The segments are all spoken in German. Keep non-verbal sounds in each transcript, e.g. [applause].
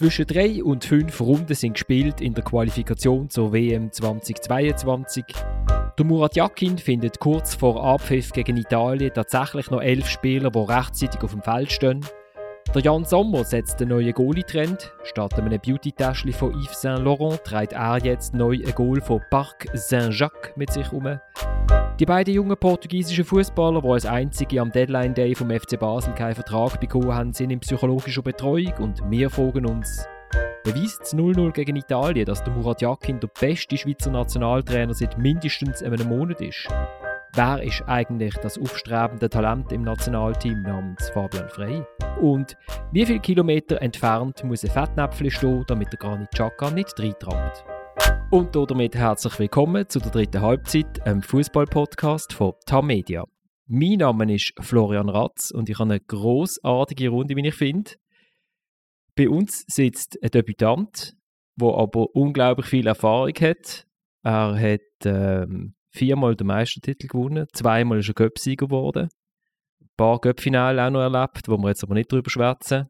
Zwischen drei und fünf Runden sind gespielt in der Qualifikation zur WM 2022. Der Murat Yakin findet kurz vor Abpfiff gegen Italien tatsächlich noch elf Spieler, die rechtzeitig auf dem Feld stehen. Der Jan Sommer setzt den neuen Goalie-Trend. Statt einem Beauty-Täschchen von Yves Saint Laurent trägt er jetzt neu ein Goal von Parc Saint-Jacques mit sich um. Die beiden jungen portugiesischen Fußballer, die als einzige am Deadline Day vom FC Basel keinen Vertrag bekommen haben, sind in psychologischer Betreuung und wir fragen uns, beweist das 0-0 gegen Italien, dass der Murat Yakin der beste Schweizer Nationaltrainer seit mindestens einem Monat ist? Wer ist eigentlich das aufstrebende Talent im Nationalteam namens Fabian Frey? Und wie viele Kilometer entfernt muss ein Fettnäpfchen stehen, damit der Granit Xhaka nicht reintrampt? Und damit herzlich willkommen zu der dritten Halbzeit, einem Fußball-Podcast von TAM Media. Mein Name ist Florian Ratz und ich habe eine großartige Runde, wie ich finde. Bei uns sitzt ein Debütant, der aber unglaublich viel Erfahrung hat. Er hat ähm, viermal den Meistertitel gewonnen, zweimal ist er Göpsieger geworden, ein paar Göppfinale auch noch erlebt, wo wir jetzt aber nicht drüber schwätzen.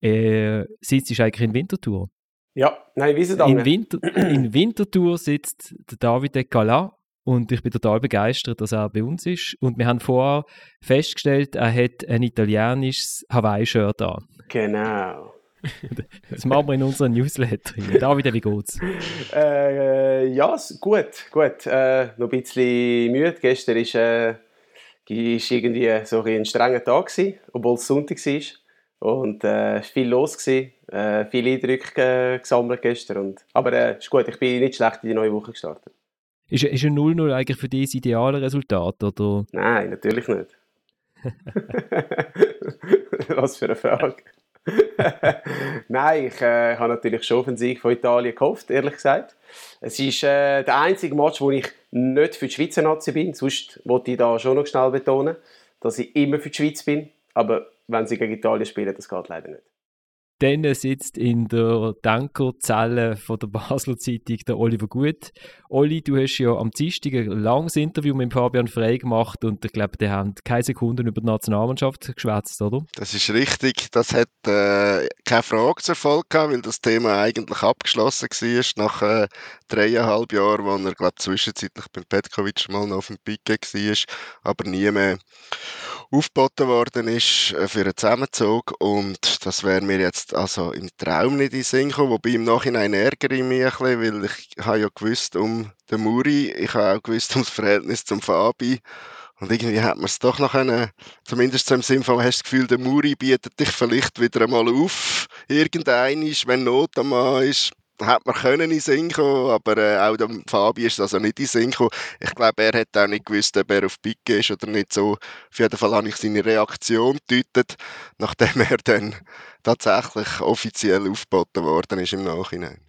Er sitzt eigentlich in Winterthur. Ja, nein, wie in, Winter, [clears throat] in Winterthur sitzt der David Decala und ich bin total begeistert, dass er bei uns ist. Und wir haben vorher festgestellt, er hat ein italienisches Hawaii-Shirt an. Genau. [laughs] Das machen wir in unserem Newsletter. David, wie geht's? [laughs] Äh, ja, gut, gut. Äh, noch ein bisschen müde. Gestern war äh, ist irgendwie so ein, ein strenger Tag, gewesen, obwohl es Sonntag war. Und es äh, war viel los. Gewesen. Äh, viele Eindrücke äh, gesammelt gestern. Und, aber äh, ist gut, ich bin nicht schlecht in die neue Woche gestartet. Ist, ist ein 0-0 eigentlich für dich das ideale Resultat? Oder? Nein, natürlich nicht. [laughs] Was für eine Frage. [laughs] Nein, ich äh, habe natürlich schon auf den Sieg von Italien gehofft, ehrlich gesagt. Es ist äh, der einzige Match, wo ich nicht für die Schweizer Nazi bin. Sonst wollte ich da schon noch schnell betonen, dass ich immer für die Schweiz bin. Aber wenn sie gegen Italien spielen, das geht leider nicht. Dann sitzt in der Denkerzelle von der [laughs] Basler Zeitung der Oliver Gut. Oli, du hast ja am Dienstag ein langes Interview mit Fabian Frey gemacht und ich glaube, die haben keine Sekunden über die Nationalmannschaft geschwätzt, oder? Das ist richtig. Das hat äh, keine Frage zu Erfolg gehabt, weil das Thema eigentlich abgeschlossen war nach äh, dreieinhalb Jahren, wo er, glaube zwischenzeitlich beim Petkovic mal noch auf dem Pique war, aber nie mehr aufgeboten worden ist äh, für einen Zusammenzug. Und das wäre mir jetzt also im Traum nicht in den Sinn gekommen, wobei im Nachhinein ärgere ich mich ein bisschen, weil ich habe ja gewusst um den Muri, ich habe auch gewusst um das Verhältnis zum Fabi. Und irgendwie hat man es doch noch können, zumindest so im Sinne von, hast du das Gefühl, der Muri bietet dich vielleicht wieder einmal auf, irgendeinisch, wenn Not am Mann ist hat man können in Sinn kommen, aber äh, auch dem Fabi ist also nicht in Sinn gekommen. Ich glaube, er hat auch nicht gewusst, ob er auf Picke ist oder nicht so. Auf jeden Fall habe ich seine Reaktion gedeutet, nachdem [laughs] er dann tatsächlich offiziell aufgeboten worden ist im Nachhinein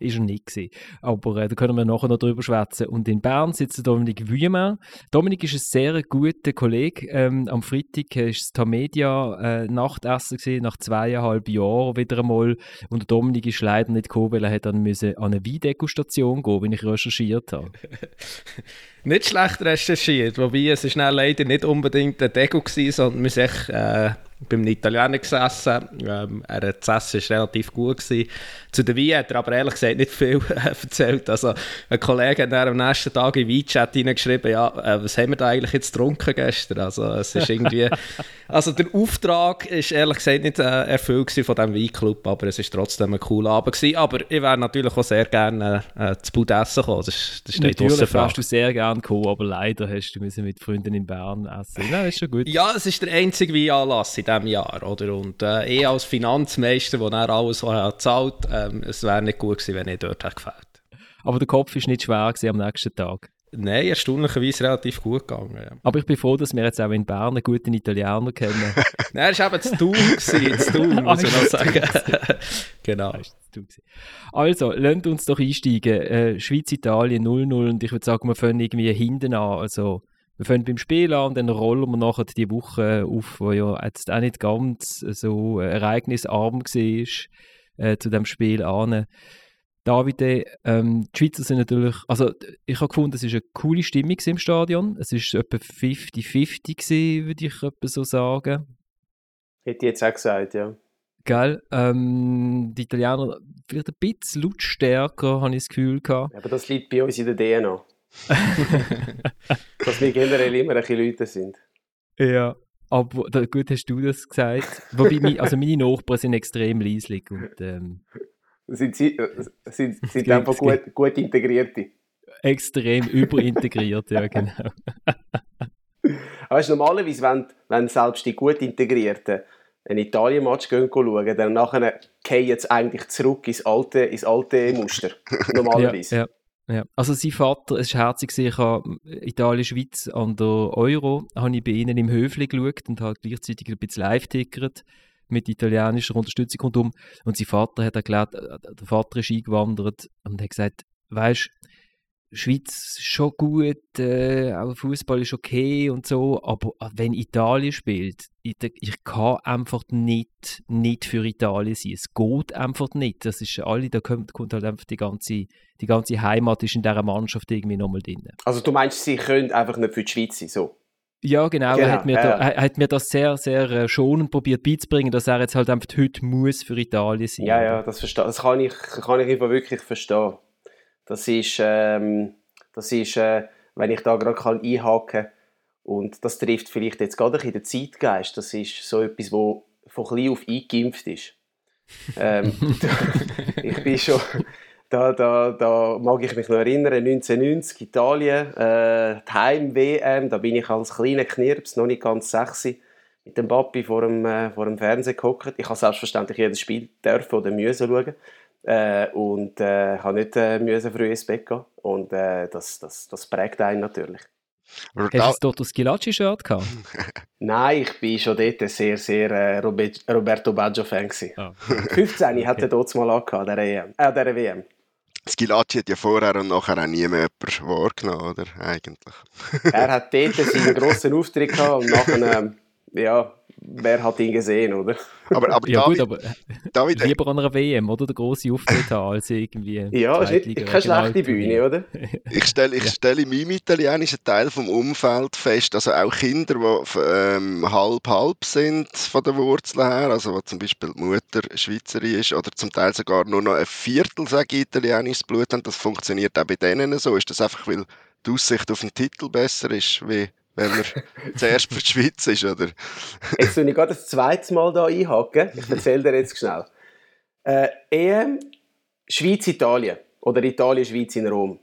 ist er nicht gewesen. Aber äh, da können wir nachher noch drüber schwätzen. Und in Bern sitzt Dominik Wüemann. Dominik ist ein sehr guter Kollege. Ähm, am Freitag war das Tamedia äh, Nachtessen gewesen, nach zweieinhalb Jahren wieder einmal. Und Dominik ist leider nicht gekommen, weil er hat dann müssen an eine Weindegustation gehen, wenn ich recherchiert habe. [laughs] nicht schlecht recherchiert, wobei es ist leider nicht unbedingt ein Deko war, sondern wir sind äh, beim Italiener gesessen. Ähm, er hat das Essen relativ gut. Gewesen. Zu der Wein hat er aber ehrlich gesagt nicht viel erzählt. Also, ein Kollege hat am nächsten Tag in Weinchat hineingeschrieben, ja, äh, was haben wir da eigentlich jetzt getrunken gestern? Also, es ist irgendwie... [laughs] also, der Auftrag ist ehrlich gesagt nicht äh, erfüllt von diesem Weinclub, aber es war trotzdem ein cooler Abend gewesen. Aber ich wäre natürlich auch sehr gerne äh, zu Bud essen gekommen. Das, das steht Natürlich wärst du sehr gerne gekommen, aber leider hast du mit Freunden in Bern essen. Nein, ist schon gut. Ja, es ist der einzige Weinanlass in diesem Jahr, oder? Und äh, ich als Finanzmeister, der dann alles zahlt, ähm, es wäre nicht gut gewesen, wenn ich dort hätte gefällt. Aber der Kopf war nicht schwer am nächsten Tag. Nein, erstaunlicherweise relativ gut gegangen. Ja. Aber ich bin froh, dass wir jetzt auch in Bern einen guten Italiener kennen. [laughs] Nein, er war eben zu zu tun, [laughs] muss man noch sagen. [laughs] genau. Also, lasst uns doch einsteigen. Äh, Schweiz-Italien 0-0 und ich würde sagen, wir fangen irgendwie hinten an. Also, wir fangen beim Spiel an und dann rollen wir nachher die Woche auf, wo ja jetzt auch nicht ganz so ereignisarm war äh, zu dem Spiel an. Davide, ähm, die Schweizer sind natürlich, also ich habe gefunden, es war eine coole Stimmung im Stadion. Es war etwa 50-50 würde ich so sagen. Hätte ich jetzt auch gesagt, ja. Gell? Ähm, die Italiener vielleicht ein bisschen lautstärker, habe ich das Gefühl gehabt. Aber das liegt bei uns in der DNA. [laughs] Dass wir generell immer ein bisschen Leute sind. Ja, aber da, gut hast du das gesagt. Wobei, mein, also meine Nachbarn sind extrem leislich und ähm, sind, sie, äh, sind, [laughs] sind einfach gut, gut integrierte. Extrem überintegriert, ja [laughs] genau. du, normalerweise, wenn, wenn selbst die gut integrierten ein Italien-Match schauen, dann nachher gehen jetzt eigentlich zurück ins alte, ins alte Muster. [laughs] Normalerweise. ja, ja, ja. Also sein Vater, es war herzig, ich habe Italien-Schweiz an der Euro, habe ich bei ihnen im Höfli geschaut und habe gleichzeitig ein bisschen live tickert mit italienischer Unterstützung rundum. Und sein Vater hat erklärt, äh, der Vater ist eingewandert und hat gesagt, weißt Schweiz ist schon gut, äh, auch Fußball ist okay und so, aber äh, wenn Italien spielt, ich, ich, kann einfach nicht, nicht für Italien sein. Es geht einfach nicht. Das ist alle, da kommt, kommt halt einfach die ganze, die ganze Heimat ist in dieser Mannschaft irgendwie nochmal drin. Also du meinst, sie können einfach nicht für die Schweiz sein, so? Ja, genau. genau. Er, hat mir ja. da, er hat mir das sehr, sehr äh, schonend probiert beizubringen, dass er jetzt halt einfach heute muss für Italien sein. Ja, ja, das, verstehe, das kann ich, kann ich einfach wirklich verstehen. Das ist, ähm, das ist äh, wenn ich da gerade einhaken kann, und das trifft vielleicht jetzt gerade in den Zeitgeist, das ist so etwas, wo von klein auf eingeimpft ist. [laughs] ähm, [laughs] ich bin schon, da, da, da mag ich mich noch erinnern, 1990 Italien, äh, die Heim-WM, da bin ich als kleiner Knirps, noch nicht ganz sexy, mit dem Papi vor dem, äh, vor dem Fernseher gehockt. Ich habe selbstverständlich jedes Spiel dürfen oder müssen schauen. Äh, und äh, habe nicht äh, müssen früh ins Bett gehen. Und äh, das, das, das prägt einen natürlich. Hast du dort das Gilacci-Shirt gehabt? [laughs] Nein, ich war schon dort sehr, sehr äh, Roberto Baggio-Fan. Ah. 15 [laughs] okay. hat er dort mal angehabt, der, EM, äh, der WM. Skilacci hat ja vorher und nachher auch nie mehr wahrgenommen, oder? Eigentlich. er hat dort seinen grossen Auftritt gehabt und nachher, [laughs] ähm, ja, wer hat ihn gesehen, oder? Aber, aber ja, David, gut, aber David, lieber an einer WM, oder? Der große Auftritt haben, als irgendwie. Ja, ist nicht, keine schlechte Bühne, oder? [laughs] ich stelle ich stell in meinem italienischen Teil vom Umfeld fest, also auch Kinder, die ähm, halb-halb sind von der Wurzel her, also wo zum Beispiel die Mutter Schweizerin ist oder zum Teil sogar nur noch ein Viertel, sage ich, italienisches Blut haben, das funktioniert auch bei denen so. Ist das einfach, weil die Aussicht auf den Titel besser ist, wie wenn man [laughs] zuerst für die Schweiz ist, oder? jetzt soll ich gerade das zweite Mal hier einhaken. Ich [laughs] erzähle dir jetzt schnell. Äh, EM Schweiz-Italien oder Italien-Schweiz in Rom.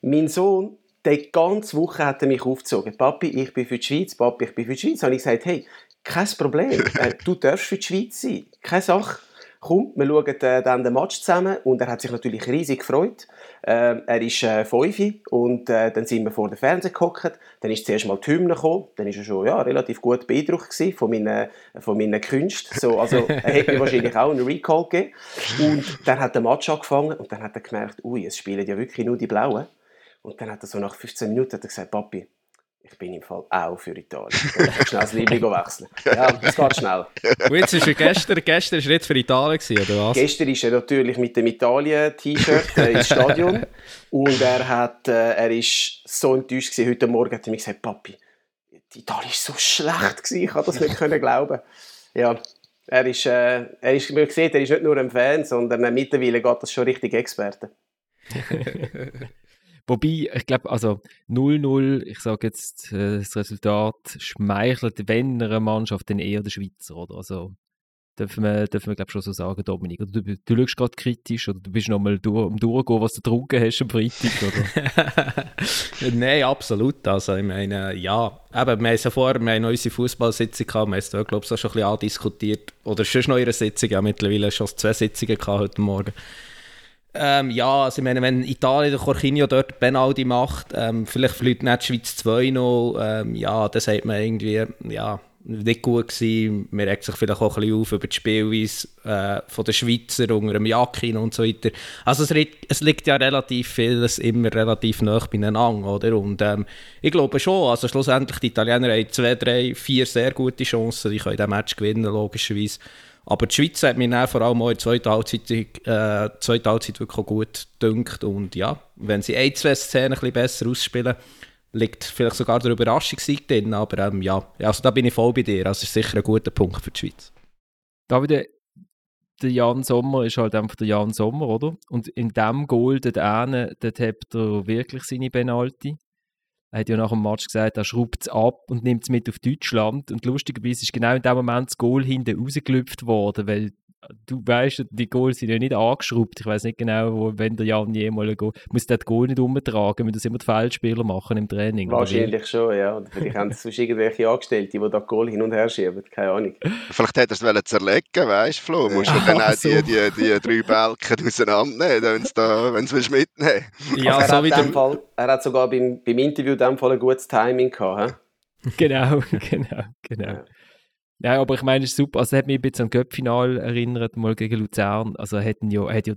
Mein Sohn, die ganze Woche hat er mich aufgezogen. Papi, ich bin für die Schweiz, Papi, ich bin für die Schweiz. Und ich gesagt, hey, kein Problem, [laughs] äh, du darfst für die Schweiz sein. Keine Sache komm, wir schauen äh, dann den Match zusammen und er hat sich natürlich riesig gefreut. Äh, er ist äh, fünf und äh, dann sind wir vor dem Fernseher gehockt. Dann ist zuerst mal die Hymne gekommen. Dann ist er schon ja, relativ gut beeindruckt von meinen, von meinen Künsten. So, also [laughs] er hätte mir wahrscheinlich auch einen Recall gegeben. Und dann hat der Match angefangen und dann hat er gemerkt, ui, es spielen ja wirklich nur die Blauen. Und dann hat er so nach 15 Minuten gesagt, Papi, ich bin im Fall auch für Italien. Ich schnell das Liebling wechseln. Ja, es geht schnell. Und jetzt ist er gestern, gestern ist er jetzt für Italien gewesen, oder was? Gestern ist er natürlich mit dem Italien-T-Shirt äh, ins Stadion und er hat, äh, er ist so enttäuscht gewesen. Heute Morgen hat er mir gesagt, Papi, Italien ist so schlecht gewesen, ich konnte das nicht können glauben. Ja, er ist, äh, er ist, man sieht, er ist nicht nur ein Fan, sondern mittlerweile geht das schon richtig Experte. [laughs] Wobei, ich glaube, also 0-0, ich sage jetzt, äh, das Resultat schmeichelt, wenn einer Mannschaft, dann eher der Schweizer, oder? Also, dürfen wir, dürfen wir glaube schon so sagen, Dominik. Oder du, du schaust gerade kritisch, oder du bist noch mal durch, um durchgehen, was du getrunken hast am Freitag, oder? [laughs] Nein, absolut. Also, ich meine, ja, eben, wir haben ja vorher, wir haben unsere Fußballsitzung gehabt, wir haben es da, glaube ich, auch schon ein bisschen andiskutiert. Oder schon noch ihre Sitzung, ja, mittlerweile schon zwei Sitzungen gehabt heute Morgen. Ähm, ja, also ich meine, wenn Italien der Corchinio dort Penalty macht, ähm, vielleicht fliegt nicht die Schweiz 2 noch, ähm, ja, dann sagt man irgendwie, ja, nicht gut gewesen. Man regt sich vielleicht auch ein bisschen auf über die Spielweise äh, von der Schweizer unter dem Jakin und so weiter. Also es, es liegt ja relativ vieles immer relativ nah beieinander, oder? Und ähm, ich glaube schon, also schlussendlich die Italiener haben zwei, drei, vier sehr gute Chancen, die können den Match gewinnen, logischerweise. Aber die Schweiz hat mir vor allem auch in der zweiten Halbzeit, äh, zweiten Halbzeit wirklich gut gedünkt. Und ja, wenn sie ein, zwei Szenen ein bisschen besser ausspielen, liegt vielleicht sogar der Überraschungssieg drin. Aber ähm, ja, also da bin ich voll bei dir. Das ist sicher ein guter Punkt für die Schweiz. David, der Jan Sommer ist halt einfach der Jan Sommer, oder? Und in dem Goal dort, hinten, dort hat er wirklich seine Penalty. Er hat ja nach dem Match gesagt, er schraubt es ab und nimmt es mit auf Deutschland. Und lustigerweise ist genau in dem Moment das Goal hinten rausgelüpft worden, weil du weißt, die Goals sind ja nicht angeschraubt. Ich weiß nicht genau, wo, wenn der Jan jemals ein Goal, muss der Goal nicht umtragen, müssen das immer die Feldspieler machen im Training. Wahrscheinlich schon, ja. Oder vielleicht haben sie irgendwelche Angestellte, die da Goal hin und her schieben, keine Ahnung. Vielleicht hätte er es zerlegen weißt du, Flo? Musst du dann auch [laughs] so. die, die, die drei Balken auseinandernehmen, wenn du da, wenn du mitnehmen Ja, also er, so hat Fall, er hat sogar beim, beim Interview in dem Fall ein gutes Timing gehabt. [laughs] Genau, [laughs] genau, genau. Ja. Ja, aber ich meine, es ist super. Also, es hat mich ein bisschen an Göppfinal erinnert, mal gegen Luzern. Also, hat ja, hat ja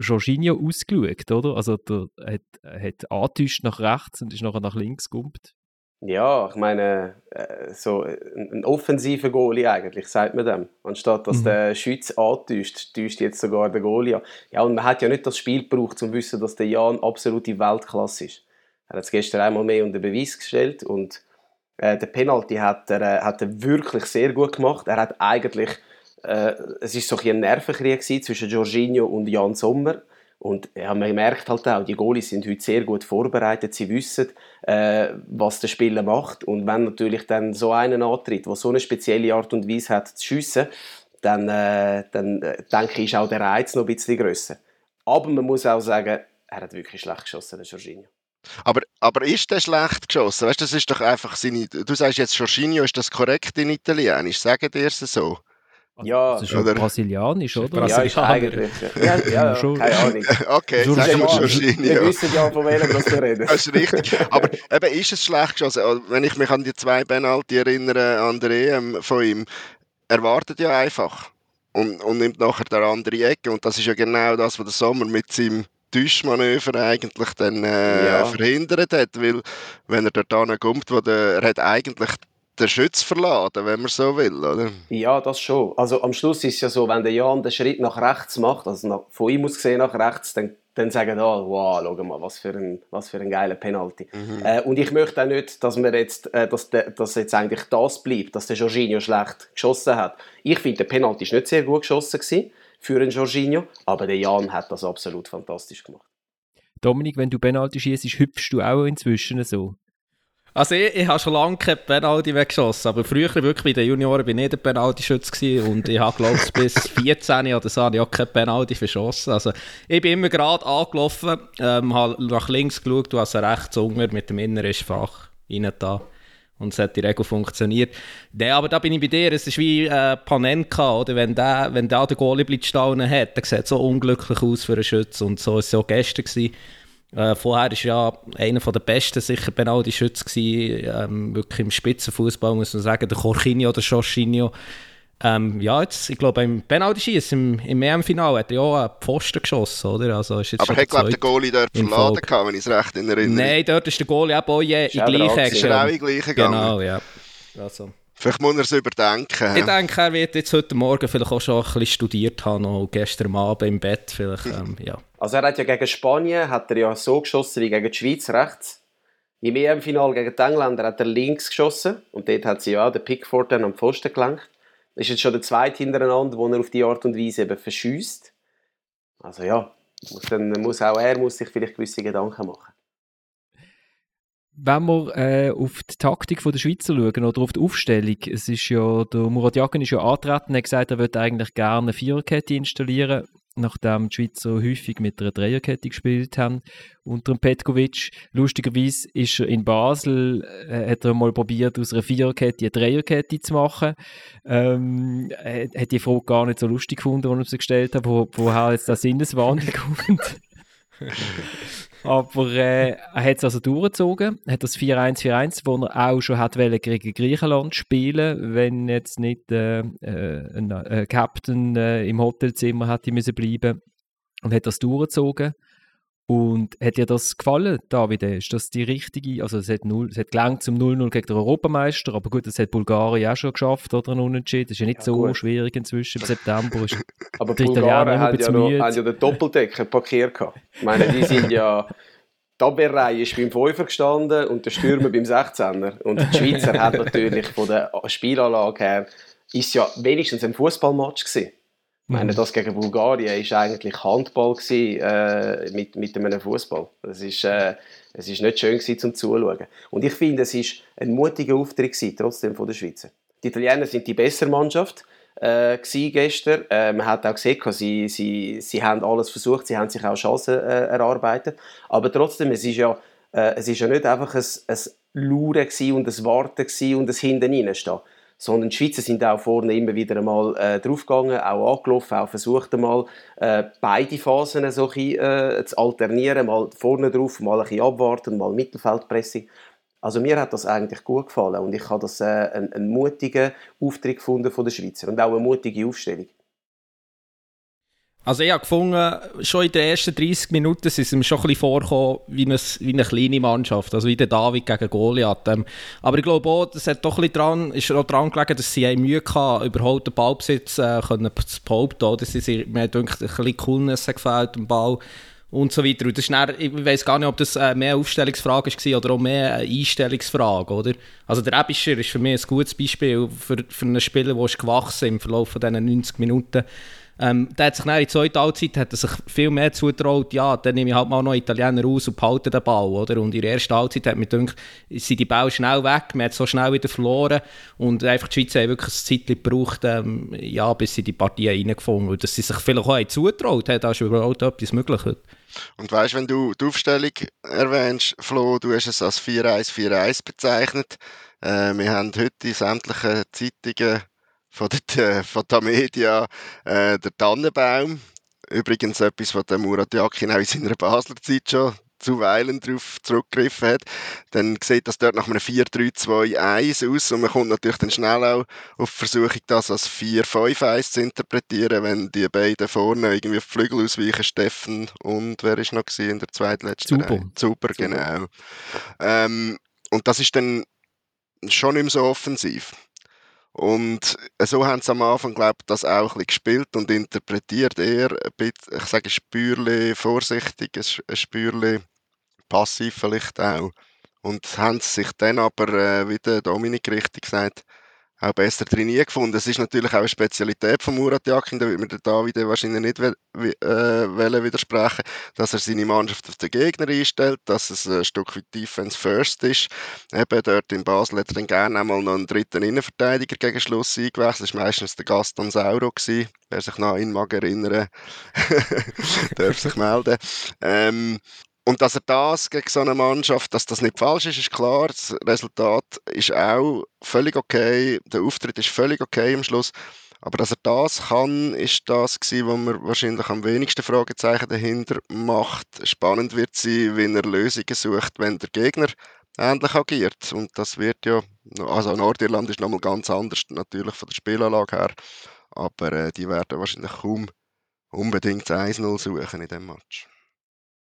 Jorginho ausgeschaut, oder? Also, der hat, hat angetäuscht nach rechts und ist nachher nach links gumpt. Ja, ich meine, äh, so ein offensiver Goalie eigentlich, sagt man dem. Anstatt dass mhm. der Schütz antäuscht, täuscht jetzt sogar der Goalie an. Ja, und man hat ja nicht das Spiel gebraucht, um zu wissen, dass der Jan absolute Weltklasse ist. Er hat es gestern einmal mehr unter Beweis gestellt und äh, den Penalty hat er, äh, hat er wirklich sehr gut gemacht. Er hat eigentlich, äh, es ist so ein, Nervenkrieg zwischen Jorginho und Jan Sommer. Und ja, man merkt halt auch, die Goalies sind heute sehr gut vorbereitet. Sie wissen, äh, was der Spieler macht. Und wenn natürlich dann so einen antritt, der so eine spezielle Art und Weise hat zu schiessen, dann, äh, dann äh, denke ich, ist auch der Reiz noch ein bisschen grösser. Aber man muss auch sagen, er hat wirklich schlecht geschossen, der Jorginho. Aber, aber ist der schlecht geschossen? Weißt, das ist doch einfach seine. Du sagst jetzt Jorginho, ist das korrekt in Italienisch? Sagen dir es so? Ja, das ist schon brasilianisch, oder? Ja, ist eigentlich. Ja, ja, ja keine Ahnung. [laughs] Okay, sagen wir Jorginho. Wir wissen ja, von welchem wir [laughs] reden. Das ist richtig. Aber eben, ist es schlecht geschossen? Also, wenn ich mich an die zwei Penalty erinnere, an der EM von ihm, er wartet ja einfach und, und nimmt nachher der andere Ecke. Und das ist ja genau das, was der Sommer mit seinem Täuschmanöver eigentlich dann äh, ja. verhindert hat, weil wenn er dort kommt, wo der, er hat eigentlich den Schütz verladen, wenn man so will, oder? Ja, das schon. Also am Schluss ist es ja so, wenn der Jan den Schritt nach rechts macht, also nach, von ihm aus gesehen nach rechts, dann, dann sagen alle, wow, schau mal, was für ein, was für ein geiler Penalty. Mhm. Äh, und ich möchte auch nicht, dass, wir jetzt, äh, dass, de, dass jetzt eigentlich das bleibt, dass der Jorginho schlecht geschossen hat. Ich finde, der Penalty ist nicht sehr gut geschossen gewesen für einen Jorginho, aber der Jan hat das absolut fantastisch gemacht. Dominik, wenn du Penalty schießt, hüpfst du auch inzwischen so? Also ich, ich habe schon lange keine Penalty mehr geschossen, aber früher wirklich bei den Junioren bin ich der Penalty-Schütze und ich habe glaube ich bis [laughs] 14 oder so habe ich auch keine Penalty verschossen. Also ich bin immer gerade angelaufen, ähm, habe nach links geschaut, du hast rechts unten mit dem inneren Fach rein da und es hat die Regel funktioniert. Nee, aber da bin ich bei dir, es ist wie äh, Panenka, oder? Wenn der, wenn der den Goalie staunen hat, der sieht so unglücklich aus für einen Schütz und so war es ja gestern. Gewesen. Äh, vorher war ja einer der besten sicher Penalty Schütz ähm, wirklich im Spitzenfußball muss man sagen, der Jorginho oder Jorginho. Ähm, ja, jetzt, ich glaube, beim Penalty-Schießen im, im EM-Final hat er ja auch einen Pfosten geschossen, oder? Also, ist jetzt Aber hat, glaube der Goalie dort verladen gehabt, wenn ich es recht in Erinnerung Nein, dort ist der Goalie auch je, in gleiche Ist er auch in gleiche gegangen? Genau, ja. Also. Vielleicht muss er es überdenken. Ich denke, er wird jetzt heute Morgen vielleicht auch schon ein bisschen studiert haben, und gestern Abend im Bett vielleicht, [laughs] ähm, ja. Also er hat ja gegen Spanien hat er ja so geschossen wie gegen die Schweiz rechts. Im EM-Final gegen die Engländer hat er links geschossen und dort hat sie ja auch den Pickford dann am Pfosten gelenkt. Das ist jetzt schon der zweite hintereinander, wo er auf die Art und Weise eben verschießt. Also ja, muss dann muss auch er muss sich vielleicht gewisse Gedanken machen. Wenn wir äh, auf die Taktik der Schweizer schauen oder auf die Aufstellung, es ist ja, der Murat Yakin ist ja antreten, er hat gesagt, er würde eigentlich gerne eine Viererkette installieren nachdem die Schweizer häufig mit einer Dreierkette gespielt haben unter dem Petkovic. Lustigerweise ist er in Basel, äh, hat er mal probiert, aus einer Viererkette eine Dreierkette zu machen. Ähm, er hat die Frage gar nicht so lustig gefunden, als er sie gestellt hat, wo, woher jetzt der Sinneswandel [laughs] kommt. [laughs] Aber äh, er hat es also durchgezogen, hat das 4-1-4-1, wo er auch schon hat gegen Griechenland spielen wenn jetzt nicht äh, äh, ein äh, Captain äh, im Hotelzimmer hätte müssen bleiben und hat das durchgezogen. Und hat dir das gefallen, David? Ist das die richtige? Also, es hat, 0, es hat gelangt zum 0-0 gegen den Europameister, aber gut, das hat Bulgarien auch schon geschafft, oder? Ein Unentschieden. Das ist ja nicht ja, so gut. schwierig inzwischen im [laughs] September. Ist aber die Bulgarien haben ja, noch, haben ja den Doppeldecker parkiert gehabt. Ich meine, die sind ja. [laughs] Die Abwehrreihe ist beim 5er gestanden und der Stürmer beim 16er. Und die Schweizer hat [laughs] natürlich von der Spielanlage her ist ja wenigstens ein Fußballmatch gewesen. Ich meine, das gegen Bulgarien war eigentlich Handball gewesen, äh, mit, mit einem Fußball. Es ist, äh, nicht schön gewesen, zum Zuschauen. Und ich finde, es ist ein mutiger Auftritt gewesen, trotzdem von der Schweizer. Die Italiener sind die bessere Mannschaft äh, gestern. Äh, man hat auch gesehen, sie, sie, sie haben alles versucht, sie haben sich auch Chancen äh, erarbeitet. Aber trotzdem, es ist ja, äh, es ist ja nicht einfach ein, ein Lauren und ein Warten und ein Hinten reinstehen sondern die Schweizer sind auch vorne immer wieder einmal äh, draufgegangen, auch angelaufen, auch versucht einmal äh, beide Phasen so ein äh, zu alternieren, mal vorne drauf, mal ein bisschen abwarten, mal Mittelfeldpressing. Also mir hat das eigentlich gut gefallen und ich habe das äh, einen, einen mutigen Auftritt gefunden von der Schweizer und auch eine mutige Aufstellung. Also ich habe gefunden, schon in den ersten 30 Minuten sind es ihm schon ein bisschen vorgekommen wie eine, wie eine kleine Mannschaft, also wie der David gegen Goliath. Ähm, aber ich glaube auch, das hat doch ein dran, ist auch daran gelegen, dass sie Mühe hatten, überhaupt den Ballbesitz äh, zu behaupten. Oder? Sie, mir ein bisschen Coolness gefällt am Ball und so weiter. Und das ist dann, ich weiß gar nicht, ob das äh, mehr Aufstellungsfrage war oder auch mehr Einstellungsfrage. Oder? Also der Ebischer ist für mich ein gutes Beispiel für, für einen Spieler, der ist gewachsen im Verlauf dieser 90 Minuten ähm, der hat sich in der zweiten Halbzeit hat er sich viel mehr zutraut, ja, dann nehme ich halt mal noch Italiener aus und behalte den Ball, oder? Und in der ersten Halbzeit hat mir gedacht, sind die Bälle schnell weg, man hat so schnell wieder verloren und einfach die Schweizer haben wirklich ein Zeit gebraucht, ähm, ja, bis sie die Partie reingefunden und dass sie sich vielleicht auch zutraut hat, ist überhaupt etwas möglich. Und weißt, wenn du die Aufstellung erwähnst, Flo, du hast es als 4-1-4-1 bezeichnet. Äh, wir haben heute in sämtlichen Zeitungen von der, von der Media, äh, der Tannenbaum. Übrigens etwas, was der Murat Yakin auch in seiner Basler Zeit schon zuweilen darauf zurückgegriffen hat, dann sieht das dort nach einem 4-3-2-1 aus und man kommt natürlich dann schnell auch auf Versuchung, das als 4-5-1 zu interpretieren, wenn die beiden vorne irgendwie auf die Flügel ausweichen, Steffen und wer ist noch in der zweitletzten Super. Super, genau. Ähm, und das ist dann schon nicht mehr so offensiv. Und so haben sie am Anfang, glaube ich, das auch ein bisschen gespielt und interpretiert. Eher ein bisschen, ich sage, Spürchen vorsichtig, ein Spürchen passiv vielleicht auch. Und haben sich dann aber, äh, wie der Dominik richtig gesagt auch besser trainiert gefunden. Es ist natürlich auch eine Spezialität von Murat Yakin, da mir der David wahrscheinlich nicht äh, widersprechen, dass er seine Mannschaft auf den Gegner einstellt, dass es ein Stück weit Defense First ist. Eben dort in Basel hat er dann gerne einmal noch einen dritten Innenverteidiger gegen Schluss eingewechselt. Das war meistens der Gaston Sauro. Wer sich noch an ihn mag erinnern, [laughs] darf sich melden. Ähm, und dass er das gegen so eine Mannschaft, dass das nicht falsch ist, ist klar. Das Resultat ist auch völlig okay. Der Auftritt ist völlig okay am Schluss. Aber dass er das kann, ist das gewesen, wo man wahrscheinlich am wenigsten Fragezeichen dahinter macht. Spannend wird sein, wenn er Lösungen sucht, wenn der Gegner ähnlich agiert. Und das wird ja, also Nordirland ist nochmal ganz anders, natürlich von der Spielanlage her. Aber äh, die werden wahrscheinlich kaum unbedingt 1-0 suchen in dem Match.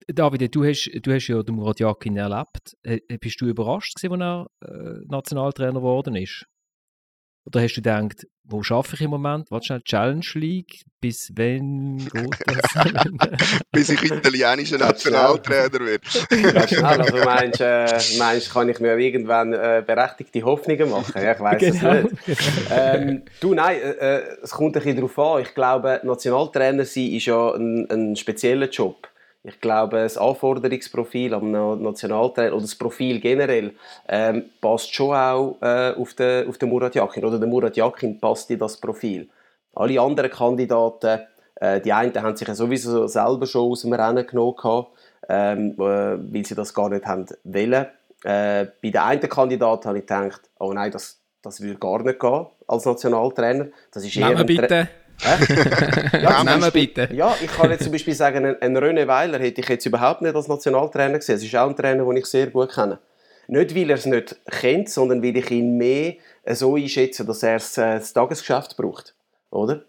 David, du hast, du hast ja den Murat Yakin erlebt. Äh, bist du überrascht gewesen, als er äh, Nationaltrainer geworden ist? Oder hast du gedacht, wo schaffe ich im Moment? Was schnell Challenge League? Bis wann geht das? [laughs] Bis ich italienischer [laughs] Nationaltrainer werde. ja, schnell. Also meinst, äh, meinst kann ich mir irgendwann äh, berechtigte Hoffnungen machen? Ja, ich weiß genau. es nicht. Ähm, du, nein, äh, äh, es kommt ein bisschen darauf an. Ich glaube, Nationaltrainer sein ist ja ein, ein spezieller Job. Ich glaube, das Anforderungsprofil am Nationaltrainer oder das Profil generell ähm, passt schon auch äh, auf, den, auf den Murat Yakin. Oder der Murat Yakin passt in das Profil. Alle anderen Kandidaten, äh, die einen haben sich ja sowieso selber schon aus dem Rennen genommen, ähm, äh, weil sie das gar nicht haben wollen. Äh, bei den einen Kandidaten habe ich gedacht, oh nein, das, das würde gar nicht gehen als Nationaltrainer. Das ist eher Nehmen bitte. [laughs] ja, Namen bitte. Ja, ich kann jetzt zum Beispiel sagen, ein, ein René Weiler hätte ich jetzt überhaupt nicht als Nationaltrainer gesehen. Es ist auch ein Trainer, den ich sehr gut kenne. Nicht, weil er es nicht kennt, sondern weil ich ihn mehr so einschätze, dass er es, äh, das Tagesgeschäft braucht. Oder?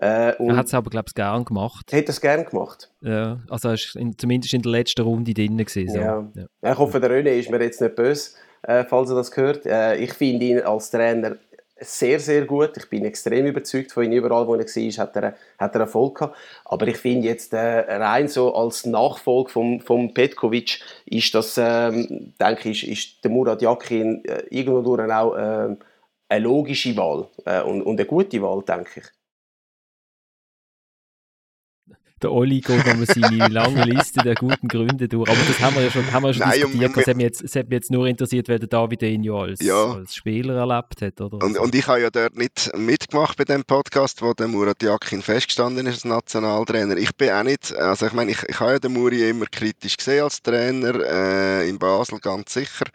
Äh, er hat es aber, glaube ich, gern gemacht. Hat es gern gemacht? Ja, also er war zumindest in der letzten Runde drin. Gewesen, so. ja. ja. Ich hoffe, der René ist mir jetzt nicht böse, äh, falls er das hört. Äh, ich finde ihn als Trainer sehr, sehr gut. Ich bin extrem überzeugt von ihm. Überall, wo er war, hat er, hat er Erfolg gehabt. Aber ich finde jetzt äh, rein so als Nachfolger von vom Petkovic ist das, ähm, denke ich, ist, ist der Murat Yakin äh, irgendwo auch äh, eine logische Wahl äh, und, und eine gute Wahl, denke ich. Der Olli geht nochmal seine [laughs] lange Liste der guten Gründe durch. Aber das haben wir ja schon, haben wir schon Nein, diskutiert. Es hat, mich jetzt, es hat mich jetzt nur interessiert, wer der David ihn ja als, ja. als Spieler erlebt hat. Oder? Und, und ich habe ja dort nicht mitgemacht bei dem Podcast, wo der Murat Yakin festgestanden ist als Nationaltrainer. Ich bin auch nicht, also ich meine, ich, ich habe ja den Muri immer kritisch gesehen als Trainer, äh, in Basel ganz sicher.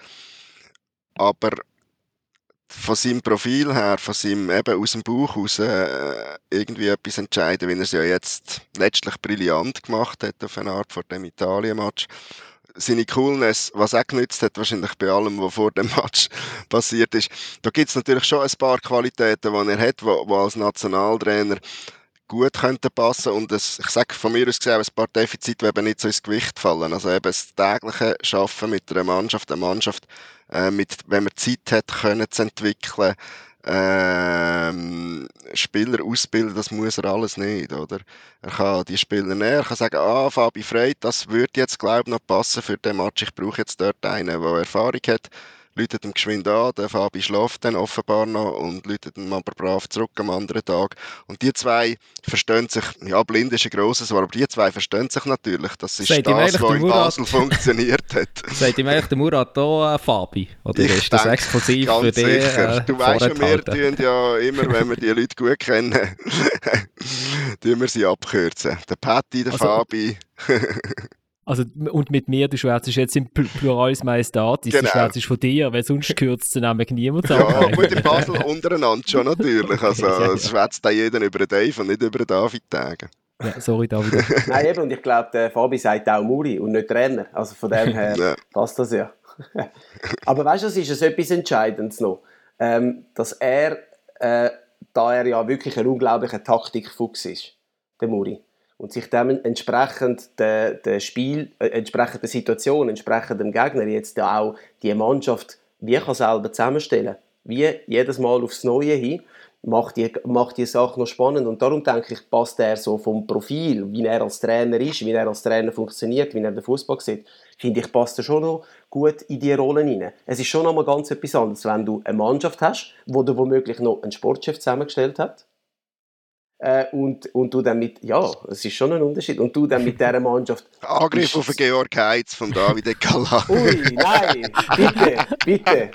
Aber von seinem Profil her, von seinem eben aus dem Bauch raus äh, irgendwie etwas entscheiden, wie er es ja jetzt letztlich brillant gemacht hat auf eine Art vor dem Italien-Match. Seine Coolness, was er genützt hat, wahrscheinlich bei allem, was vor dem Match [laughs] passiert ist. Da gibt es natürlich schon ein paar Qualitäten, die er hat, die als Nationaltrainer gut könnten passen und es, ich sage von mir aus gesehen, ein paar Defizite, die eben nicht so ins Gewicht fallen. Also eben das tägliche Arbeiten mit einer Mannschaft, eine Mannschaft, äh, mit, wenn man Zeit hat, können zu entwickeln, ähm, Spieler ausbilden, das muss er alles nicht, oder? Er kann die Spieler nehmen, er kann sagen, ah, Fabi Frey, das würde jetzt, glaube ich, noch passen für den Match, ich brauche jetzt dort einen, der Erfahrung hat, läutet ihm geschwind an, der Fabi schläft dann offenbar noch und läutet ihm aber brav zurück am anderen Tag. Und die zwei verstehen sich, ja, blind ist ein grosses Wort, aber die zwei verstehen sich natürlich. Das ist Seid das, was in Basel funktioniert hat. [laughs] Sagt ihm eigentlich der Murat da äh, Fabi? Oder ich ist das exklusiv für dich? Äh, du weißt ja, wir tun ja immer, wenn wir die Leute gut kennen, [laughs] tun wir sie abkürzen. Der Patti, der also, Fabi. [laughs] Also, und mit mir, du schwärzest jetzt im Pluralis Majestatis, genau. du schwärzest von dir, weil sonst [laughs] kürzt es nämlich niemand an. Ja, gut, in Basel untereinander schon natürlich. Also, [laughs] es schwätzt da jeder über den Dave und nicht über den David Tage. Ja, sorry, David. [laughs] Nein, eben, und ich glaube, der Fabi sagt auch Muri und nicht Trainer. Also von dem her ja. passt das ja. Aber weißt du, es ist etwas Entscheidendes noch, ähm, dass er, äh, da er ja wirklich ein unglaublicher Taktikfuchs ist, der Muri und sich dementsprechend der, der Spiel, äh, entsprechend der Situation, entsprechend dem Gegner jetzt auch die Mannschaft wie kann selber zusammenstellen, wie jedes Mal aufs Neue hin, macht die, macht die Sache noch spannend? Und darum denke ich, passt er so vom Profil, wie er als Trainer ist, wie er als Trainer funktioniert, wie er den Fußball sieht, finde ich, passt er schon noch gut in die Rollen hinein. Es ist schon einmal ganz etwas anderes, wenn du eine Mannschaft hast, wo du womöglich noch einen Sportchef zusammengestellt hat, äh, und, und du dann mit, ja, es ist schon ein Unterschied. Und du dann mit dieser Mannschaft. [laughs] Angriff auf Georg Heitz von David Kalla. [laughs] Ui, nein, bitte, bitte.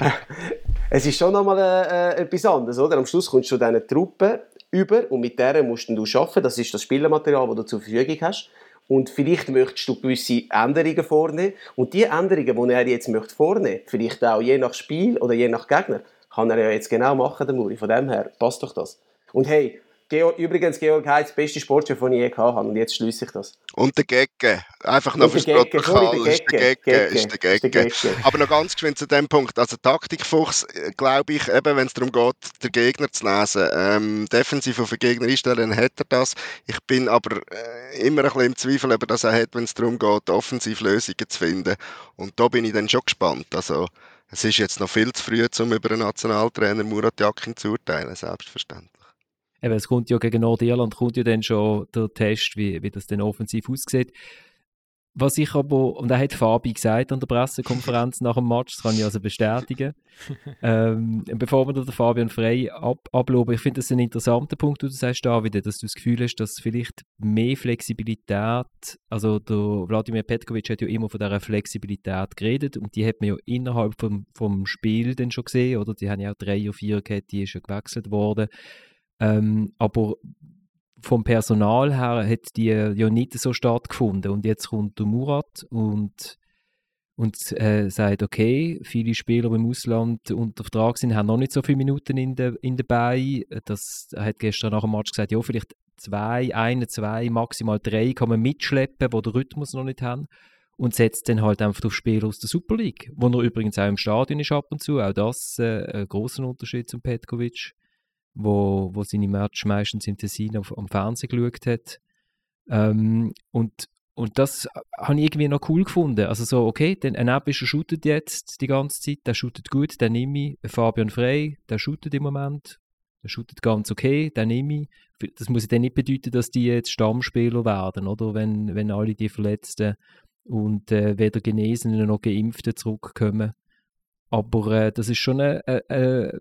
[laughs] es ist schon nochmal äh, äh, etwas anderes, oder? Am Schluss kommst du deine Truppe über und mit der musst du arbeiten. Das ist das Spielermaterial, das du zur Verfügung hast. Und vielleicht möchtest du gewisse Änderungen vornehmen. Und die Änderungen, die er jetzt möchte vornehmen möchte, vielleicht auch je nach Spiel oder je nach Gegner, kann er ja jetzt genau machen, der Muri. Von dem her passt doch das. Und hey, Georg, übrigens, Georg Heitz, beste Sportchef, den ich je gehabt habe. Und jetzt schließe ich das. Und der Gegge. Einfach noch fürs Protokoll. Ist der Gegge. Ist der Gegge. Aber noch ganz geschwind zu dem Punkt. Also Taktikfuchs, äh, glaube ich, eben, wenn es darum geht, den Gegner zu lesen. Ähm, defensiv auf den Gegner einstellen, hat er das. Ich bin aber äh, immer ein bisschen im Zweifel, ob er das auch hat, wenn es darum geht, Offensivlösungen zu finden. Und da bin ich dann schon gespannt. Also, es ist jetzt noch viel zu früh, um über einen Nationaltrainer Murat Yakin zu urteilen, selbstverständlich eben, es kommt ja gegen Nordirland kommt ja dann schon der Test, wie, wie das dann offensiv aussieht. Was ich aber, und da hat Fabi gesagt an der Pressekonferenz nach dem Match, das kann ich also bestätigen, [laughs] ähm, bevor wir den Fabian Frey ab, abloben, ich finde das ein interessanter Punkt, du sagst, David, dass du das Gefühl hast, dass vielleicht mehr Flexibilität, also der Wladimir Petkovic hat ja immer von dieser Flexibilität geredet und die hat man ja innerhalb vom, vom Spiel dann schon gesehen, oder? Die haben ja auch drei oder vier gehabt, die ist schon gewechselt worden. Ähm, aber vom Personal her hat die ja nicht so stattgefunden. Und jetzt kommt der Murat und, und äh, sagt, okay, viele Spieler, im Ausland unter Vertrag sind, haben noch nicht so viele Minuten in, de, in dabei. Das er hat gestern nach dem Match gesagt, ja, vielleicht zwei, eine, zwei, maximal drei kann man mitschleppen, die den Rhythmus noch nicht haben. Und setzt dann halt einfach auf Spieler aus der Super League, wo er übrigens auch im Stadion ist ab und zu. Auch das äh, ein großer Unterschied zum Petkovic wo, wo seine Match meistens im Tessin auf, am Fernsehen geschaut hat. Ähm, und, und das habe ich irgendwie noch cool gefunden. Also so, okay, dann ein Abbischer shootet jetzt die ganze Zeit, der shootet gut, den nehme ich. Fabian Frey, der shootet im Moment, der shootet ganz okay, den nehme ich. Das muss ja dann nicht bedeuten, dass die jetzt Stammspieler werden, oder? Wenn, wenn alle die Verletzten und äh, weder Genesenen noch Geimpften zurückkommen. Aber äh, das ist schon eine, eine,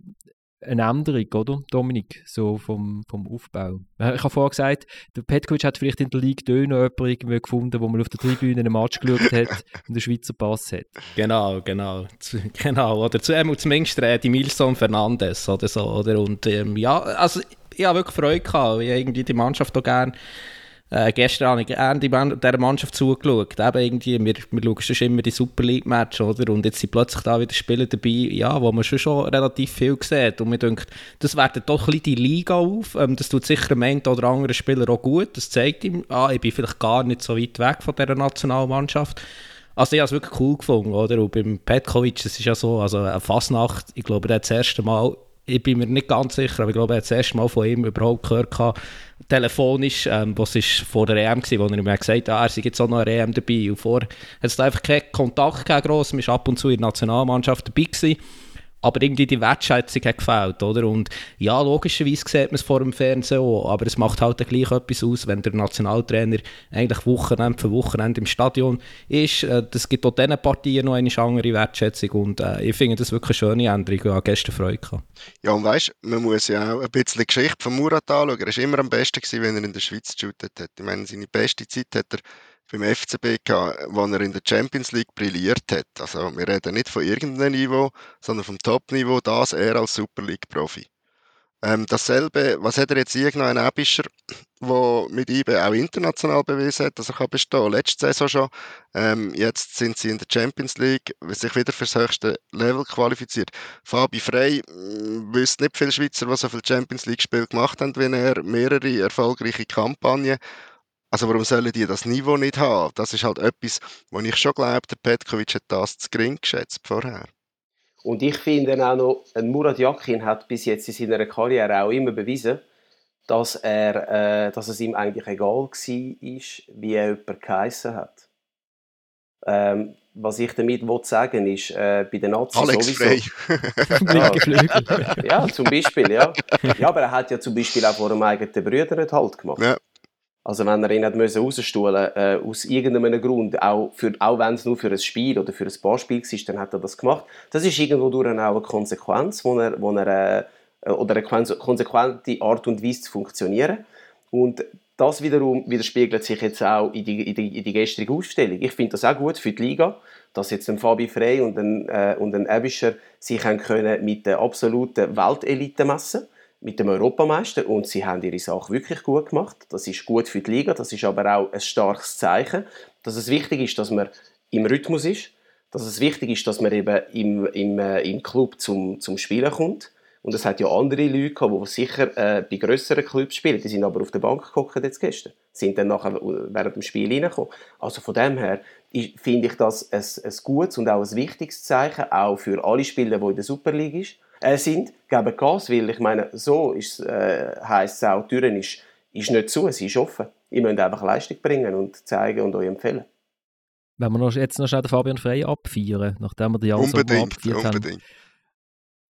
eine Änderung, oder, Dominik, so vom, vom Aufbau. Äh, ich habe vorher gesagt, der Petkovic hat vielleicht in der Liga Dö noch jemanden gefunden, wo man auf der Tribüne einen Match geschaut hat [laughs] und den Schweizer Pass hat. Genau, genau, genau, oder zumindest äh, die Milson Fernandes oder so, oder, und ähm, ja, also ich habe wirklich Freude gehabt, ich irgendwie die Mannschaft auch gerne äh, gestern habe ich gerne dieser Mannschaft zugeschaut. Eben irgendwie, wir, wir schauen schon immer die Super League-Match, oder? Und jetzt sind plötzlich da wieder Spieler dabei, ja, wo man schon, schon relativ viel sieht. Und mir denkt, das wertet doch ein bisschen die Liga auf. Ähm, das tut sicher einen oder anderen Spieler auch gut. Das zeigt ihm, ah, ich bin vielleicht gar nicht so weit weg von dieser Nationalmannschaft. Also ich habe es wirklich cool gefunden, oder? Und beim Petkovic, das ist ja so, also eine Fasnacht, ich glaube, er hat das erste Mal ich bin mir nicht ganz sicher, aber ich glaube, er hat das erste Mal von ihm überhaupt gehört, telefonisch, ähm, was ist vor der EM war, wo er mir gesagt hat, ah, er sei jetzt auch noch eine EM dabei. Und vorher hat es einfach keinen Kontakt gegeben, gross. man war ab und zu in der Nationalmannschaft dabei gewesen aber irgendwie die Wertschätzung hat gefällt, oder? Und ja, logischerweise sieht man es vor dem Fernsehen auch, aber es macht halt gleich etwas aus, wenn der Nationaltrainer eigentlich Wochenende für Wochenende im Stadion ist. Äh, das gibt auch diesen Partien noch eine andere Wertschätzung und äh, ich finde das wirklich eine schöne Änderung. Ich habe gestern Freude gehabt. Ja, und weißt, man muss ja auch ein bisschen die Geschichte von Murat anschauen. Er war immer am besten, gewesen, wenn er in der Schweiz geshootet hat. Ich meine, seine beste Zeit hat er beim FCB gehabt, wo er in der Champions League brilliert hat. Also wir reden nicht von irgendeinem Niveau, sondern vom Top-Niveau, das er als Super League-Profi. Ähm, dasselbe, was hat er jetzt irgendwo ein Ebischer, der mit IBE auch international bewiesen hat, dass er kann bestehen Letzte Saison schon. Ähm, jetzt sind sie in der Champions League, sich wieder fürs höchste Level qualifiziert. Fabi Frey äh, wüsste nicht viele Schweizer, die so viel Champions League-Spiel gemacht haben wie er. Mehrere erfolgreiche Kampagnen. Also warum sollen die das Niveau nicht haben? Das ist halt etwas, wo ich schon glaube, der Petkovic hat das zu gering geschätzt vorher. Und ich finde auch noch, Murat Yakin hat bis jetzt in seiner Karriere auch immer bewiesen, dass, er, äh, dass es ihm eigentlich egal war, wie er jemand geheissen hat. Ähm, was ich damit will sagen ist, äh, bei den Nazis Alex sowieso... Frey. [laughs] ja, ja, zum Beispiel, ja. Ja, aber er hat ja zum Beispiel auch vor dem eigenen Brüder nicht Halt gemacht. Ja. Also wenn er ihn hat müssen rausstuhlen äh, aus irgendeinem Grund, auch, für, auch wenn es nur für ein Spiel oder für ein paar Spiele war, dann hat er das gemacht. Das ist irgendwo durch auch eine Konsequenz, wo er, wo er, äh, oder eine konsequente Art und Weise zu funktionieren. Und das wiederum widerspiegelt sich jetzt auch in die, in die, in die gestrige Ausstellung. Ich finde das auch gut für die Liga, dass jetzt ein Fabi Frey und ein, äh, und ein Ebischer sich können mit der absoluten Weltelite messen können mit dem Europameister und sie haben ihre Sache wirklich gut gemacht. Das ist gut für die Liga, das ist aber auch ein starkes Zeichen, dass es wichtig ist, dass man im Rhythmus ist, dass es wichtig ist, dass man eben im, im, äh, im Club zum, zum Spielen kommt. Und es hat ja andere Leute gehabt, die sicher äh, bei grösseren Clubs spielen, die sind aber auf der Bank geguckt jetzt gestern, sind dann nachher während dem Spiel reingekommen. Also von dem her finde ich das ein, ein gutes und auch ein wichtiges Zeichen, auch für alle Spieler, die in der Super League sind äh, sind, geben Gas, weil ich meine, so ist, äh, heisst es auch, die Türen ist, ist nicht zu, sie ist offen. Ihr müsst einfach Leistung bringen und zeigen und euch empfehlen. Wenn wir noch, jetzt noch schnell den Fabian Frey abfeiern, nachdem wir den Jahr unbedingt, so unbedingt. haben.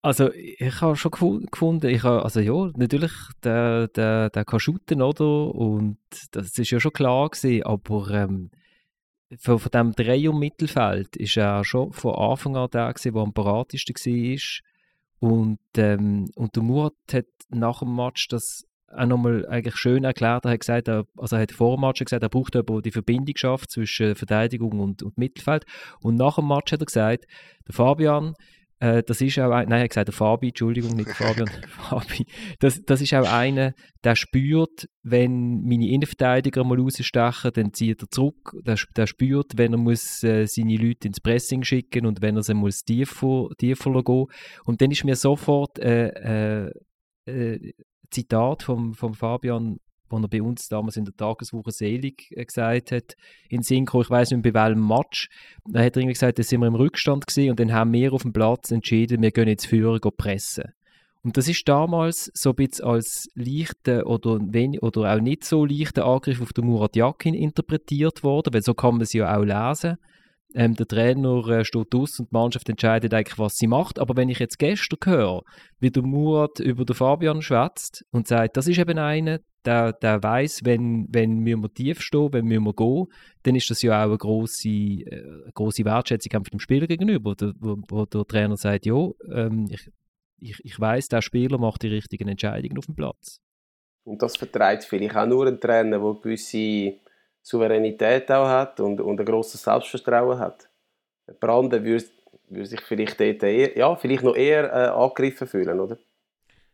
Also ich habe schon gefunden, ich habe, also ja, natürlich, der, der, der kann shooten, oder? Und das ist ja schon klar gewesen, aber ähm, von, von diesem Dreh- und Mittelfeld ist er schon von Anfang an der gewesen, der am paratesten war. Und, ähm, und der Murat hat nach dem Match das auch nochmal eigentlich schön erklärt. Er hat gesagt, er, also er hat vor dem Match gesagt, er braucht jemanden, der die Verbindung schafft zwischen Verteidigung und, und Mittelfeld. Und nach dem Match hat er gesagt, der Fabian, äh, das ist auch ein, nein, er hat gesagt, der Fabi, Entschuldigung, nicht Fabian, [laughs] Fabi. Das, das ist auch einer, der spürt, wenn meine Innenverteidiger mal rausstechen, dann zieht er zurück. Der, der spürt, wenn er muss, äh, seine Leute ins Pressing schicken und wenn er sie muss tiefer, tiefer gehen. Und dann ist mir sofort äh, äh, äh Zitat vom, vom Fabian wo er bei uns damals in der Tageswoche selig äh, gesagt hat, in Synchro, ich weiß nicht bei welchem Match, da hat er irgendwie gesagt, da sind wir im Rückstand gewesen und dann haben wir auf dem Platz entschieden, wir gehen jetzt führen, gehen pressen. Und das ist damals so ein bisschen als leichter oder, oder auch nicht so leichter Angriff auf den Murat Yakin interpretiert worden, weil so kann man es ja auch lesen. Ähm, der Trainer äh, steht aus und die Mannschaft entscheidet eigentlich, was sie macht. Aber wenn ich jetzt gestern höre, wie der Murat über den Fabian schwätzt und sagt, das ist eben einer, der, der weiß, wenn, wenn wir tief stehen, wenn wir gehen, dann ist das ja auch eine grosse, äh, grosse Wertschätzung dem Spieler gegenüber, wo, wo, der Trainer sagt, ja, ähm, ich, ich, ich weiß, der Spieler macht die richtigen Entscheidungen auf dem Platz. Und das vertreibt vielleicht auch nur einen Trainer, der gewisse Souveränität auch hat und, und ein grosses Selbstvertrauen hat. Branden würde, würde sich vielleicht eher, ja, vielleicht noch eher äh, angegriffen fühlen, oder?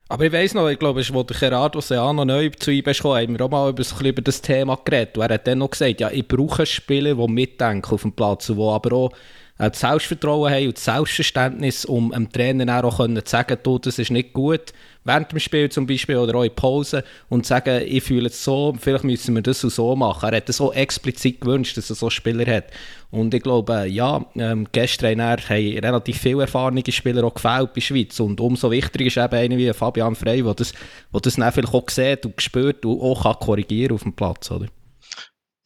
Aber ich weiss noch, ich glaube, wo der Gerardo Seano neu zu ihm kam, haben wir auch mal über, über das Thema geredet. Und er hat dann noch gesagt, ja, ich brauche Spieler, die mitdenken auf dem Platz und die aber auch äh, das Selbstvertrauen haben und das Selbstverständnis, um dem Trainer auch zu sagen, du, das ist nicht gut, während dem Spiel zum Beispiel oder auch in Pause und sagen, ich fühle es so, vielleicht müssen wir das so machen. Er hat es so explizit gewünscht, dass er so Spieler hat. Und ich glaube, ja, ähm, gestern haben relativ viele erfahrene Spieler auch gefällt bei Schweiz und umso wichtiger ist eben einer wie Fabian Frey, der das, der das dann vielleicht auch sieht und spürt und auch kann korrigieren auf dem Platz, oder?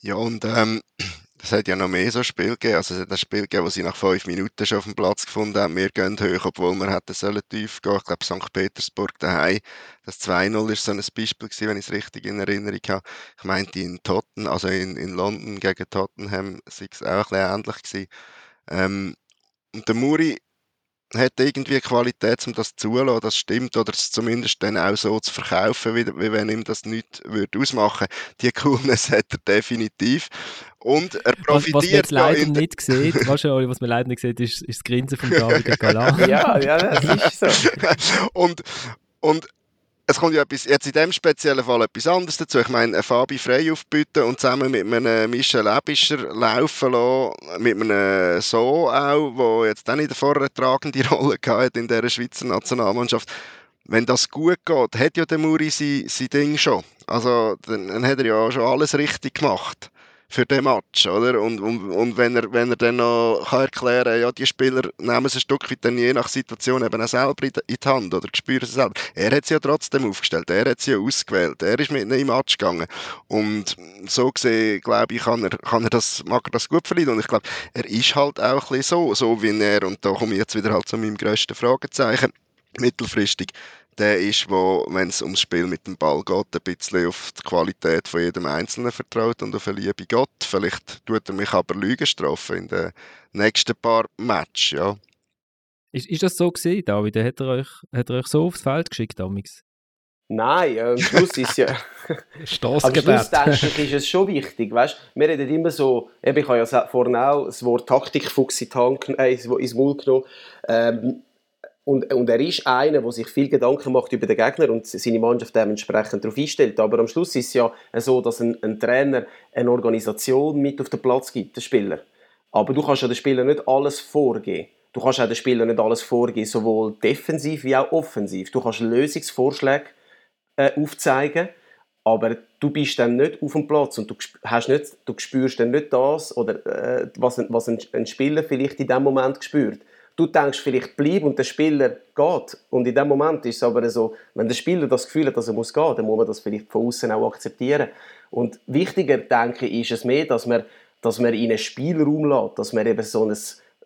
Ja, und ähm, es hat ja noch mehr so Spiele gegeben. Also es hat ein Spiel gegeben, wo sie nach fünf Minuten schon auf dem Platz gefunden haben. Wir gehen hoch, obwohl wir hätten sollen tief gehen. Ich glaube, St. Petersburg daheim. Das 2-0 ist so ein Beispiel gewesen, wenn ich es richtig in Erinnerung habe. Ich meinte in Tottenham, also in, in London gegen Tottenham, sei es auch ein bisschen ähnlich. Ähm, und der Muri hat irgendwie Qualität, um das zulassen, das stimmt, oder es zumindest dann auch so zu verkaufen, wie, wie wenn ihm das nicht würde ausmachen Die Coolness hat er definitiv. Und er profitiert was, was man jetzt leider ja nicht sieht, [laughs] wahrscheinlich, was man leider nicht sieht, ist, ist das Grinsen von David [laughs] Galan. ja, ja, das ist so. und, und es kommt ja etwas, jetzt in dem speziellen Fall etwas anderes dazu. Ich meine, Fabi frei aufbieten und zusammen mit einem Michel Ebischer laufen lassen, mit einem So auch, der jetzt auch nicht eine vortragende [laughs] Rolle gehabt in dieser Schweizer Nationalmannschaft. Wenn das gut geht, hat ja der Muri sein, sein Ding schon. Also, dann hat er ja schon alles richtig gemacht für den Match, oder? Und, und, und wenn, er, wenn er dann noch kann erklären kann, ja, die Spieler nehmen es ein Stück weit dann je nach Situation eben auch selber in die Hand oder spüren es selber. Er hat sie ja trotzdem aufgestellt, er hat sie ja ausgewählt, er ist mit ihnen im Match gegangen. Und so gesehen, glaube ich, kann er, kann er das, mag er das gut verlieren. Und ich glaube, er ist halt auch ein bisschen so, so wie er, und da komme ich jetzt wieder halt zu meinem grössten Fragezeichen, mittelfristig der ist, wo, wenn es ums Spiel mit dem Ball geht, ein bisschen auf die Qualität von jedem Einzelnen vertraut und auf eine liebe Gott. Vielleicht tut er mich aber Lügen strafen in den nächsten paar Matches, ja. Ist, ist das so gewesen, David? Hat er euch, hat er euch so aufs Feld geschickt, damals? Nein, äh, am Schluss ist ja. [laughs] am Schluss denke ist es schon wichtig. Weißt? Wir reden immer so, ich habe ja vorhin auch das Wort Taktikfuchs in äh, ins Maul genommen. Ähm, und, und er ist einer, der sich viel Gedanken macht über den Gegner und seine Mannschaft dementsprechend darauf einstellt. Aber am Schluss ist es ja so, dass ein, ein Trainer eine Organisation mit auf den Platz gibt, der Spieler. Aber du kannst ja den Spieler nicht alles vorgeben. Du kannst auch den Spieler nicht alles vorgeben, sowohl defensiv wie auch offensiv. Du kannst Lösungsvorschläge äh, aufzeigen, aber du bist dann nicht auf dem Platz und du, hast nicht, du spürst dann nicht das, oder, äh, was, ein, was ein Spieler vielleicht in dem Moment spürt. Du denkst vielleicht, bleib und der Spieler geht. Und in dem Moment ist es aber so, wenn der Spieler das Gefühl hat, dass er muss gehen, dann muss man das vielleicht von außen auch akzeptieren. Und wichtiger, denke ich, ist es mehr, dass man, dass man in einen Spielraum lässt, dass man eben so ein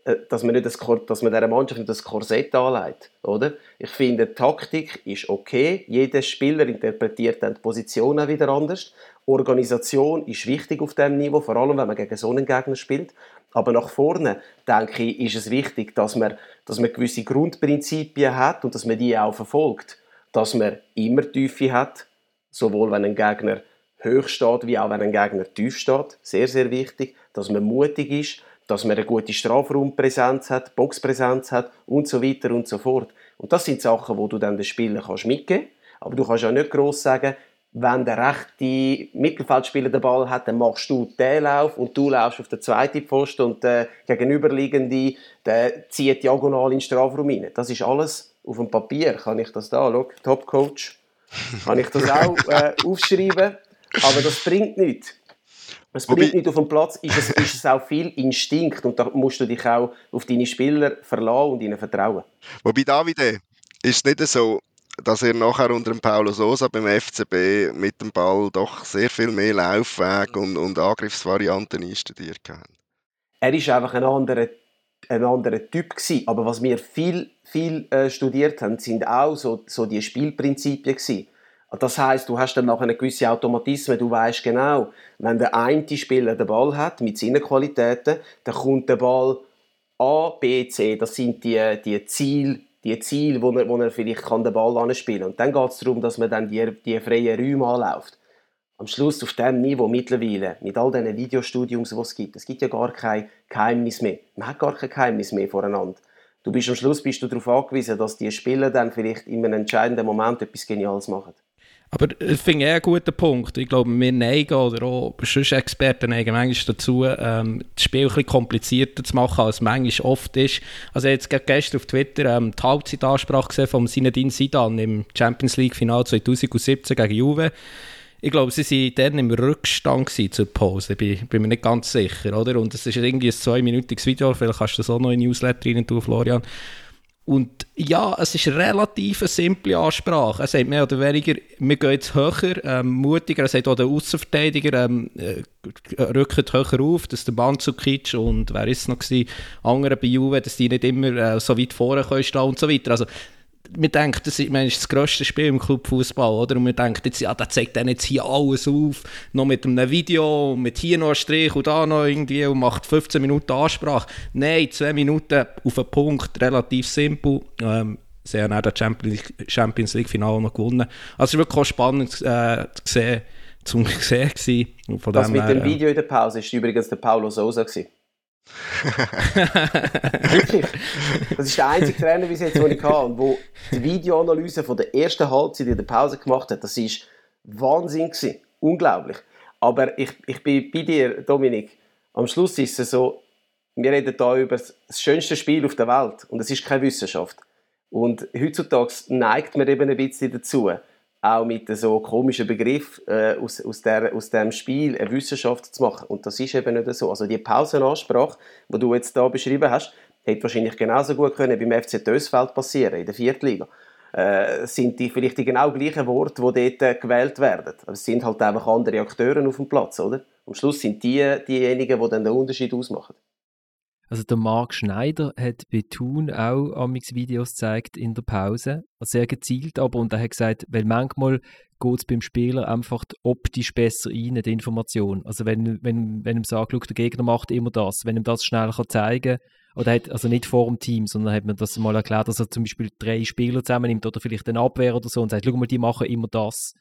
äh, dass man, nicht das, dass man dieser Mannschaft nicht das Korsett anlegt. Oder? Ich finde, Taktik ist okay. Jeder Spieler interpretiert dann die Position auch wieder anders. Organisation ist wichtig auf diesem Niveau, vor allem wenn man gegen so einen Gegner spielt. Aber nach vorne, denke ich, ist es wichtig, dass man, dass man gewisse Grundprinzipien hat und dass man die auch verfolgt. Dass man immer Tiefe hat, sowohl wenn ein Gegner hoch steht, wie auch wenn ein Gegner tief steht. Sehr, sehr wichtig. Dass man mutig ist, dass man eine gute Strafraumpräsenz hat, Boxpräsenz hat und so weiter und so fort. Und das sind Sachen, wo du dann den Spielern mitgeben kannst. Aber du kannst auch nicht gross sagen, wenn der rechte Mittelfeldspieler den Ball hat, dann machst du den Lauf und du laufst auf den zweiten Posten und der gegenüberliegende der zieht diagonal in den Strafraum rein. Das ist alles auf dem Papier. Kann ich das da, schau, Topcoach, kann ich das auch [laughs] äh, aufschreiben, aber das bringt nichts. Es bringt nicht auf dem Platz, ist es, ist es auch viel Instinkt und da musst du dich auch auf deine Spieler verlassen und ihnen vertrauen. Wobei, Davide, ist es nicht so, dass er nachher unter dem Paulo Sosa beim FCB mit dem Ball doch sehr viel mehr Laufweg und, und Angriffsvarianten einstudiert hat. Er ist einfach ein anderer, ein anderer Typ gewesen. Aber was wir viel, viel äh, studiert haben, sind auch so, so die Spielprinzipien gewesen. Das heißt, du hast dann nachher eine gewisse Automatismen. Du weißt genau, wenn der eine Spieler den Ball hat mit seinen Qualitäten, dann kommt der Ball A, B, C. Das sind die, die Ziele die Ziele, wo er, wo er vielleicht kann den Ball anspielen kann. Und dann geht es darum, dass man dann die, die freien Räume anläuft. Am Schluss auf dem Niveau mittlerweile, mit all diesen Videostudiums, die es gibt, es gibt ja gar kein Geheimnis mehr. Man hat gar kein Geheimnis mehr voreinander. Du bist am Schluss bist du darauf angewiesen, dass die Spieler dann vielleicht in einem entscheidenden Moment etwas Geniales machen. Aber ich finde ich einen guten Punkt. Ich glaube, wir neigen oder auch sonst Experten neigen manchmal dazu, ähm, das Spiel ein bisschen komplizierter zu machen, als es manchmal oft ist. Also jetzt gestern auf Twitter ähm, die Halbzeitansprache gesehen von Zinedine Zidane im Champions League Final 2017 gegen Juve. Ich glaube, sie waren dann im Rückstand zur Pause, bin, bin mir nicht ganz sicher, oder? Und es ist irgendwie ein zweiminütiges Video, vielleicht kannst du das auch noch in Newsletter rein tun, Florian. Und ja, es ist relativ eine simple Ansprache. Er sagt mehr oder weniger, wir gehen jetzt höher, ähm, mutiger. Er sagt auch der Außenverteidiger, ähm, äh, rückt höher auf, dass der Mandzukic und wer ist es noch gewesen, andere bei Juve, dass die nicht immer äh, so weit vorne können und so weiter. Also man denkt, das ist, man, ist das grösste Spiel im Clubfußball, oder? Und man denkt jetzt, ja, der zeigt dann jetzt hier alles auf, noch mit einem Video, mit hier noch einem Strich und da noch irgendwie und macht 15 Minuten Ansprache. Nein, zwei Minuten auf den Punkt, relativ simpel. Ähm, sie haben auch das Champions League Finale noch gewonnen. Also es war wirklich auch spannend äh, zu sehen, zum [laughs] sehen Von das mit dem Video in der Pause war übrigens der Paulo Sousa gewesen. Wirklich. [laughs] Das ist der einzige Trainer bis jetzt, den ich hatte, wo die Videoanalyse von der ersten Halbzeit in der Pause gemacht hat. Das war Wahnsinn. Gewesen. Unglaublich. Aber ich, ich bin bei dir, Dominik. Am Schluss ist es so, wir reden hier über das schönste Spiel auf der Welt und es ist keine Wissenschaft. Und heutzutage neigt man eben ein bisschen dazu, auch mit so komischen Begriff äh, aus, aus, der, aus dem Spiel eine Wissenschaft zu machen. Und das ist eben nicht so. Also die Pausenansprache, die du jetzt da beschrieben hast, hätte wahrscheinlich genauso gut können beim FC Dösfeld passieren, in der Viertliga. Äh, sind die vielleicht die genau gleichen Worte, die dort äh, gewählt werden. Aber es sind halt einfach andere Akteure auf dem Platz, oder? Am Schluss sind die diejenigen, die dann den Unterschied ausmachen. Also der Marc Schneider hat bei Thun auch amix Videos gezeigt in der Pause, sehr gezielt aber und er hat gesagt, weil manchmal geht es beim Spieler einfach optisch besser rein, die Information. Also wenn, wenn, wenn ihm sagt, der Gegner macht immer das, wenn ihm das schnell kann zeigen oder hat, also nicht vor dem Team, sondern hat mir das mal erklärt, dass er zum Beispiel drei Spieler zusammennimmt oder vielleicht eine Abwehr oder so und sagt, schau mal, die machen immer das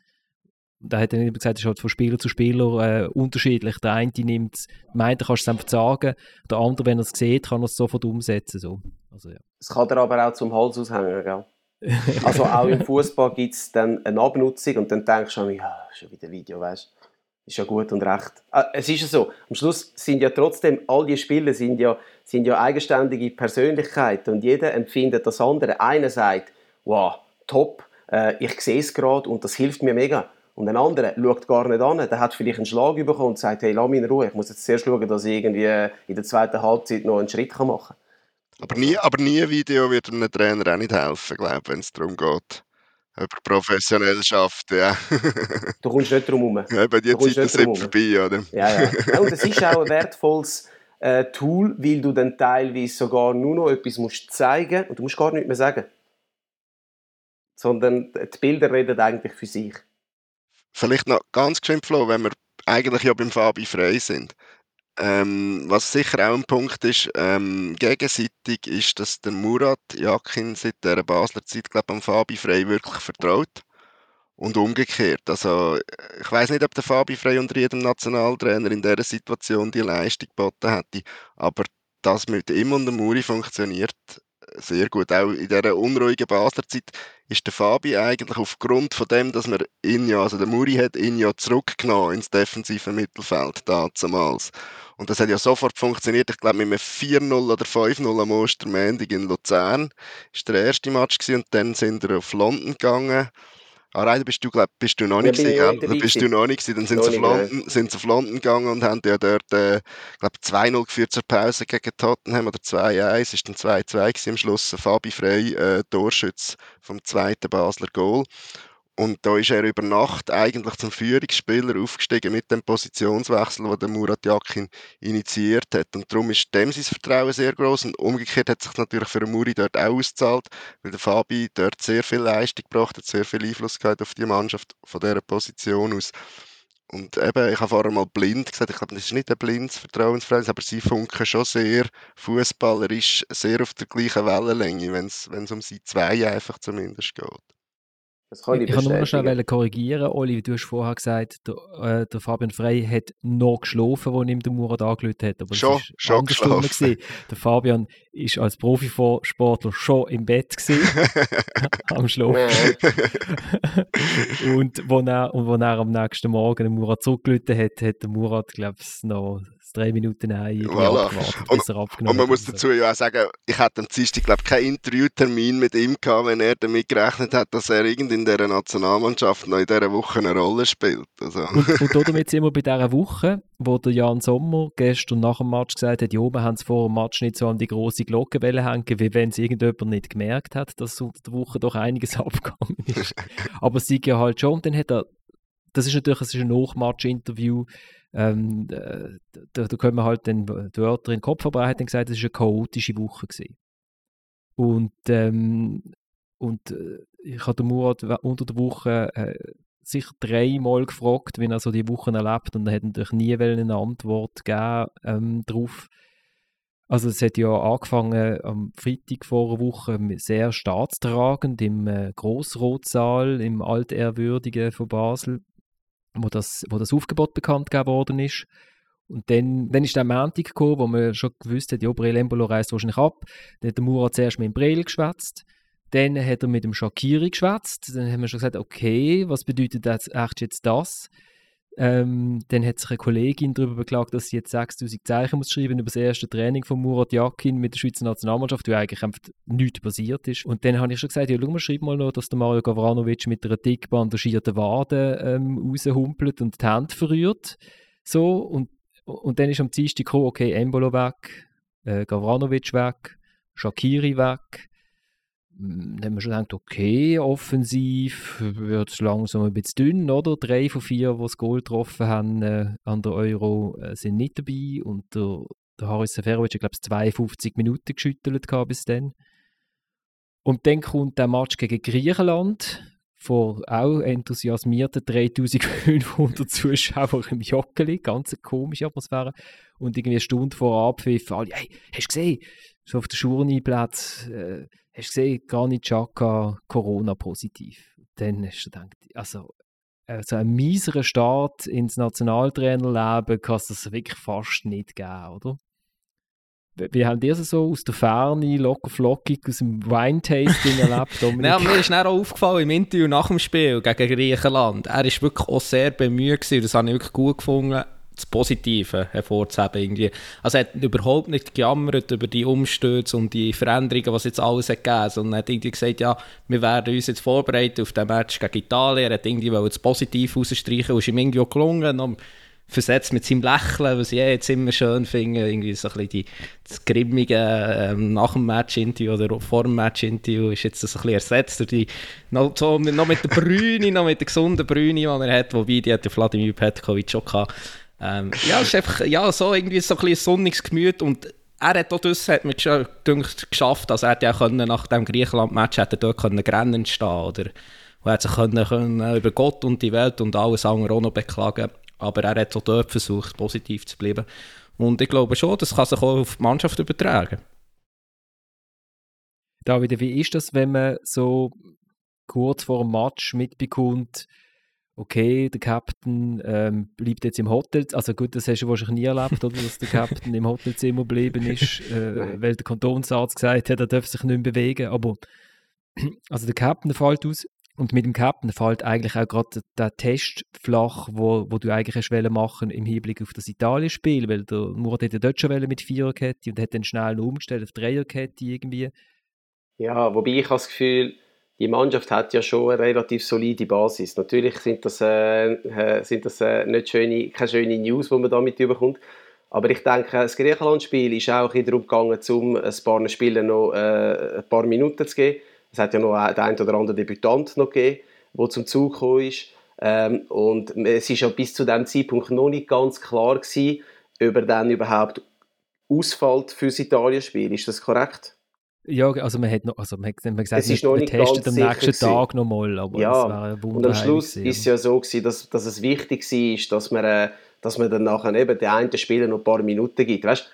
da hat er nicht gesagt, es ist halt von Spieler zu Spieler äh, unterschiedlich. Der eine nimmt, meint, er kann es einfach sagen, der andere, wenn er es sieht, kann er es sofort umsetzen. So. Also, ja. Es kann er aber auch zum Hals aushängen, gell? [laughs] also auch im Fußball gibt es dann eine Abnutzung und dann denkst du, ja, schon wieder Video, weißt du? Ist ja gut und recht. Ah, es ist ja so, am Schluss sind ja trotzdem, all die Spieler sind ja, sind ja eigenständige Persönlichkeiten und jeder empfindet das andere. Einer sagt, wow, top, äh, ich sehe es gerade und das hilft mir mega. Und ein anderer schaut gar nicht an, der hat vielleicht einen Schlag bekommen und sagt, hey, lass mich in Ruhe, ich muss jetzt zuerst schauen, dass ich irgendwie in der zweiten Halbzeit noch einen Schritt machen kann. Aber nie, aber nie ein Video wird einem Trainer auch nicht helfen, glaube wenn es darum geht. Über Professionellschaft, ja. [laughs] du kommst nicht drum herum. Ja, bei dir Zeit sind vorbei, oder? Ja, ja. ja und es ist auch ein wertvolles äh, Tool, weil du dann teilweise sogar nur noch etwas musst zeigen und du musst gar nichts mehr sagen. Sondern die Bilder reden eigentlich für sich. Vielleicht noch ganz geschwind, Flo, wenn wir eigentlich ja beim Fabi frei sind. Ähm, was sicher auch ein Punkt ist, ähm, gegenseitig ist, dass der Murat Jakin seit der Basler Zeit, glaube am Fabi Frey wirklich vertraut. Und umgekehrt. Also, ich weiß nicht, ob der Fabi Frey unter jedem Nationaltrainer in dieser Situation die Leistung geboten hätte. Aber das mit ihm und dem Muri funktioniert sehr gut. Auch in dieser unruhigen Basler Zeit ist der Fabi eigentlich aufgrund von dem, dass man ihn ja, also der Muri hat ihn ja zurückgenommen ins defensive Mittelfeld damals. Und das hat ja sofort funktioniert. Ich glaube, mit einem 4-0 oder 5-0 am Ostermändig in Luzern war der erste Match gewesen, und dann sind wir auf London gegangen. Ah, nein, bist du, glaub, bist du noch nicht ja, gewesen, gell? Bist du noch nicht gewesen. Dann sind sie, auf London, sind sie auf London gegangen und haben ja dort, äh, glaube 2-0 geführt zur Pause gegen Tottenham oder 2-1. Es war dann 2-2 am Schluss. Fabi Frey, äh, Torschütz vom zweiten Basler Goal. Und da ist er über Nacht eigentlich zum Führungsspieler aufgestiegen mit dem Positionswechsel, den der Murat Yakin initiiert hat. Und darum ist dem sein Vertrauen sehr groß. Und umgekehrt hat sich natürlich für den Muri dort auch ausgezahlt, weil der Fabi dort sehr viel Leistung gebracht hat, sehr viel Einfluss gehabt auf die Mannschaft von dieser Position aus. Und eben, ich habe vorher mal blind gesagt, ich glaube, das ist nicht ein blindes Vertrauensverhältnis, aber sie funken schon sehr fußballerisch, sehr auf der gleichen Wellenlänge, wenn es um sie zwei einfach zumindest geht. Das kann ich, ich kann nur noch schnell korrigieren, Oli, du hast vorher gesagt, der, äh, der Fabian Frey hat noch geschlafen, als ihm der Murat angelötet hat. Aber schon, schon geschlafen. Der Fabian ist als Profisportler schon im Bett [laughs] am Schlafen. und wo er, und wo er am nächsten Morgen den Murat zurückgelötet hat, hat der Murat, glaube ich, noch drei Minuten ein voilà. bis er abgenommen Und man muss dazu ja auch sagen, ich hatte am Dienstag, glaube keinen Interviewtermin mit ihm gehabt, wenn er damit gerechnet hat, dass er irgend in dieser Nationalmannschaft noch in dieser Woche eine Rolle spielt. Also. Und, und damit sind wir bei dieser Woche, wo der Jan Sommer gestern nach dem Match gesagt hat, ja, wir haben es vor dem Match nicht so an die große Glocke hängen, wie wenn es irgendjemand nicht gemerkt hat, dass unter der Woche doch einiges [laughs] abgegangen ist. [laughs] Aber es sieht ja halt schon, und dann hat er das ist natürlich ein Nachmatch-Interview. Ähm, da, da können wir halt den Wörter in den Kopf, aber er hat gesagt, es war eine chaotische Woche. Gewesen. Und, ähm, und äh, ich habe Murat unter der Woche äh, sich dreimal gefragt, wie er so die Wochen erlebt und er hat natürlich nie eine Antwort gegeben ähm, darauf. Also es hat ja angefangen am Freitag vor einer Woche sehr staatstragend im äh, Grossrotsaal, im Altehrwürdigen von Basel wo das, wo das Aufgebot bekannt gegeben worden ist. Und dann, dann ist der Montag gekommen, wo man schon gewusst hat, ja, Brel Embolo reist wahrscheinlich ab. Dann hat der Murat zuerst mit dem Brel geschwätzt. Dann hat er mit dem Shakiri geschwätzt. Dann haben wir schon gesagt, okay, was bedeutet das jetzt das? Ähm, dann hat sich eine Kollegin darüber beklagt, dass sie jetzt 6000 Zeichen muss schreiben über das erste Training von Murat Yakin mit der Schweizer Nationalmannschaft, wo eigentlich einfach nichts passiert ist. Und dann habe ich schon gesagt, ja, schau mal, schreib mal noch, dass der Mario Gavranovic mit einer dick bandagierten Wade ähm, raushumpelt und die Hände verrührt. So, und, und dann ist am Dienstag gekommen, okay, Embolo weg, äh, Gavranovic weg, Shakiri weg, haben wir schon gedacht, okay, offensiv wird es langsam ein bisschen dünn, oder? Drei von vier, die das Goal getroffen haben äh, an der Euro, äh, sind nicht dabei. Und der, der Haris Seferovic hat, glaube ich, 52 Minuten geschüttelt bis dann. Und dann kommt der Match gegen Griechenland vor auch enthusiasmierten 3500 Zuschauern im Joggeli, ganz komische Atmosphäre. Und irgendwie eine Stunde vor Abpfiff, alle, hey, hast du gesehen, so auf der Schurniplatz, äh, hast du gesehen, Granit Xhaka Corona-positiv. Dann hast du gedacht, also äh, so ein mieserer Start ins Nationaltrainerleben kann es das wirklich fast nicht geben, oder? Wie haben die das so aus der Ferne, locker flockig, aus dem Wine-Tasting erlebt? [laughs] ja, mir ist dann auch aufgefallen im Interview nach dem Spiel gegen Griechenland. Er war wirklich auch sehr bemüht gewesen, das habe ich wirklich gut gefunden das Positive hervorzuheben. Irgendwie. Also er hat überhaupt nicht gejammert über die Umstürze und die Veränderungen, was jetzt alles hat gegeben sondern er hat irgendwie gesagt, ja, wir werden uns jetzt vorbereiten auf den Match gegen Italien. Er hat irgendwie das Positive rausstreichen und ist ihm irgendwie auch gelungen. Und versetzt mit seinem Lächeln, was ich eh jetzt immer schön finde, irgendwie so ein bisschen die, das grimmige ähm, nach dem Match-Interview oder vor dem Match-Interview ist jetzt das ein bisschen ersetzt durch die, noch, so, noch mit der Brüne, noch mit der gesunden Brüne, die er hat, wobei die hat Vladimir Petkovic schon gehabt. Ähm, ja, es ist einfach ja, so irgendwie so ein, ein sonniges Gemüt und er hat auch das hat mir gedacht, geschafft, also er hätte ja können, nach dem Griechenland-Match hätte er dort können Rennen stehen oder und er hat sich können, können über Gott und die Welt und alles andere auch noch beklagen aber er hat auch dort versucht, positiv zu bleiben und ich glaube schon, das kann sich auch auf die Mannschaft übertragen. David, wie ist das, wenn man so kurz vor dem Match mitbekommt, okay, der Captain ähm, bleibt jetzt im Hotel, also gut, das hast du wahrscheinlich nie erlebt, oder, dass der Captain im Hotelzimmer geblieben ist, [laughs] äh, weil der Kantonsarzt gesagt hat, er darf sich nicht mehr bewegen, aber [clears throat] also der Captain fällt aus und mit dem Captain fällt eigentlich auch gerade der Test flach, wo, wo du eigentlich hast machen im Hinblick auf das Italien-Spiel, weil der Murat hätte dort schon mit Viererkette und hat dann schnell umgestellt auf Dreierkette irgendwie. Ja, wobei ich habe das Gefühl, die Mannschaft hat ja schon eine relativ solide Basis. Natürlich sind das, äh, äh, sind das äh, nicht schöne, keine schöne News, die man damit überkommt. Aber ich denke, das Griechenland-Spiel ist auch darum gegangen, um ein paar Spielen noch äh, ein paar Minuten zu geben. Es hat ja noch den einen oder anderen Debütant noch gegeben, der zum Zug gekommen ist. Ähm, und es ist ja bis zu diesem Zeitpunkt noch nicht ganz klar gewesen, ob er dann überhaupt ausfällt für das Italien-Spiel. Ist das korrekt? Ja, also man hat noch, also man, man gesagt, es ist noch nicht testet am nächsten gewesen. Tag nochmal, aber ja, und am Schluss war es ja so gewesen, dass, dass es wichtig war, dass man, äh, dass man dann nachher eben den einen Spieler noch ein paar Minuten gibt. Weißt,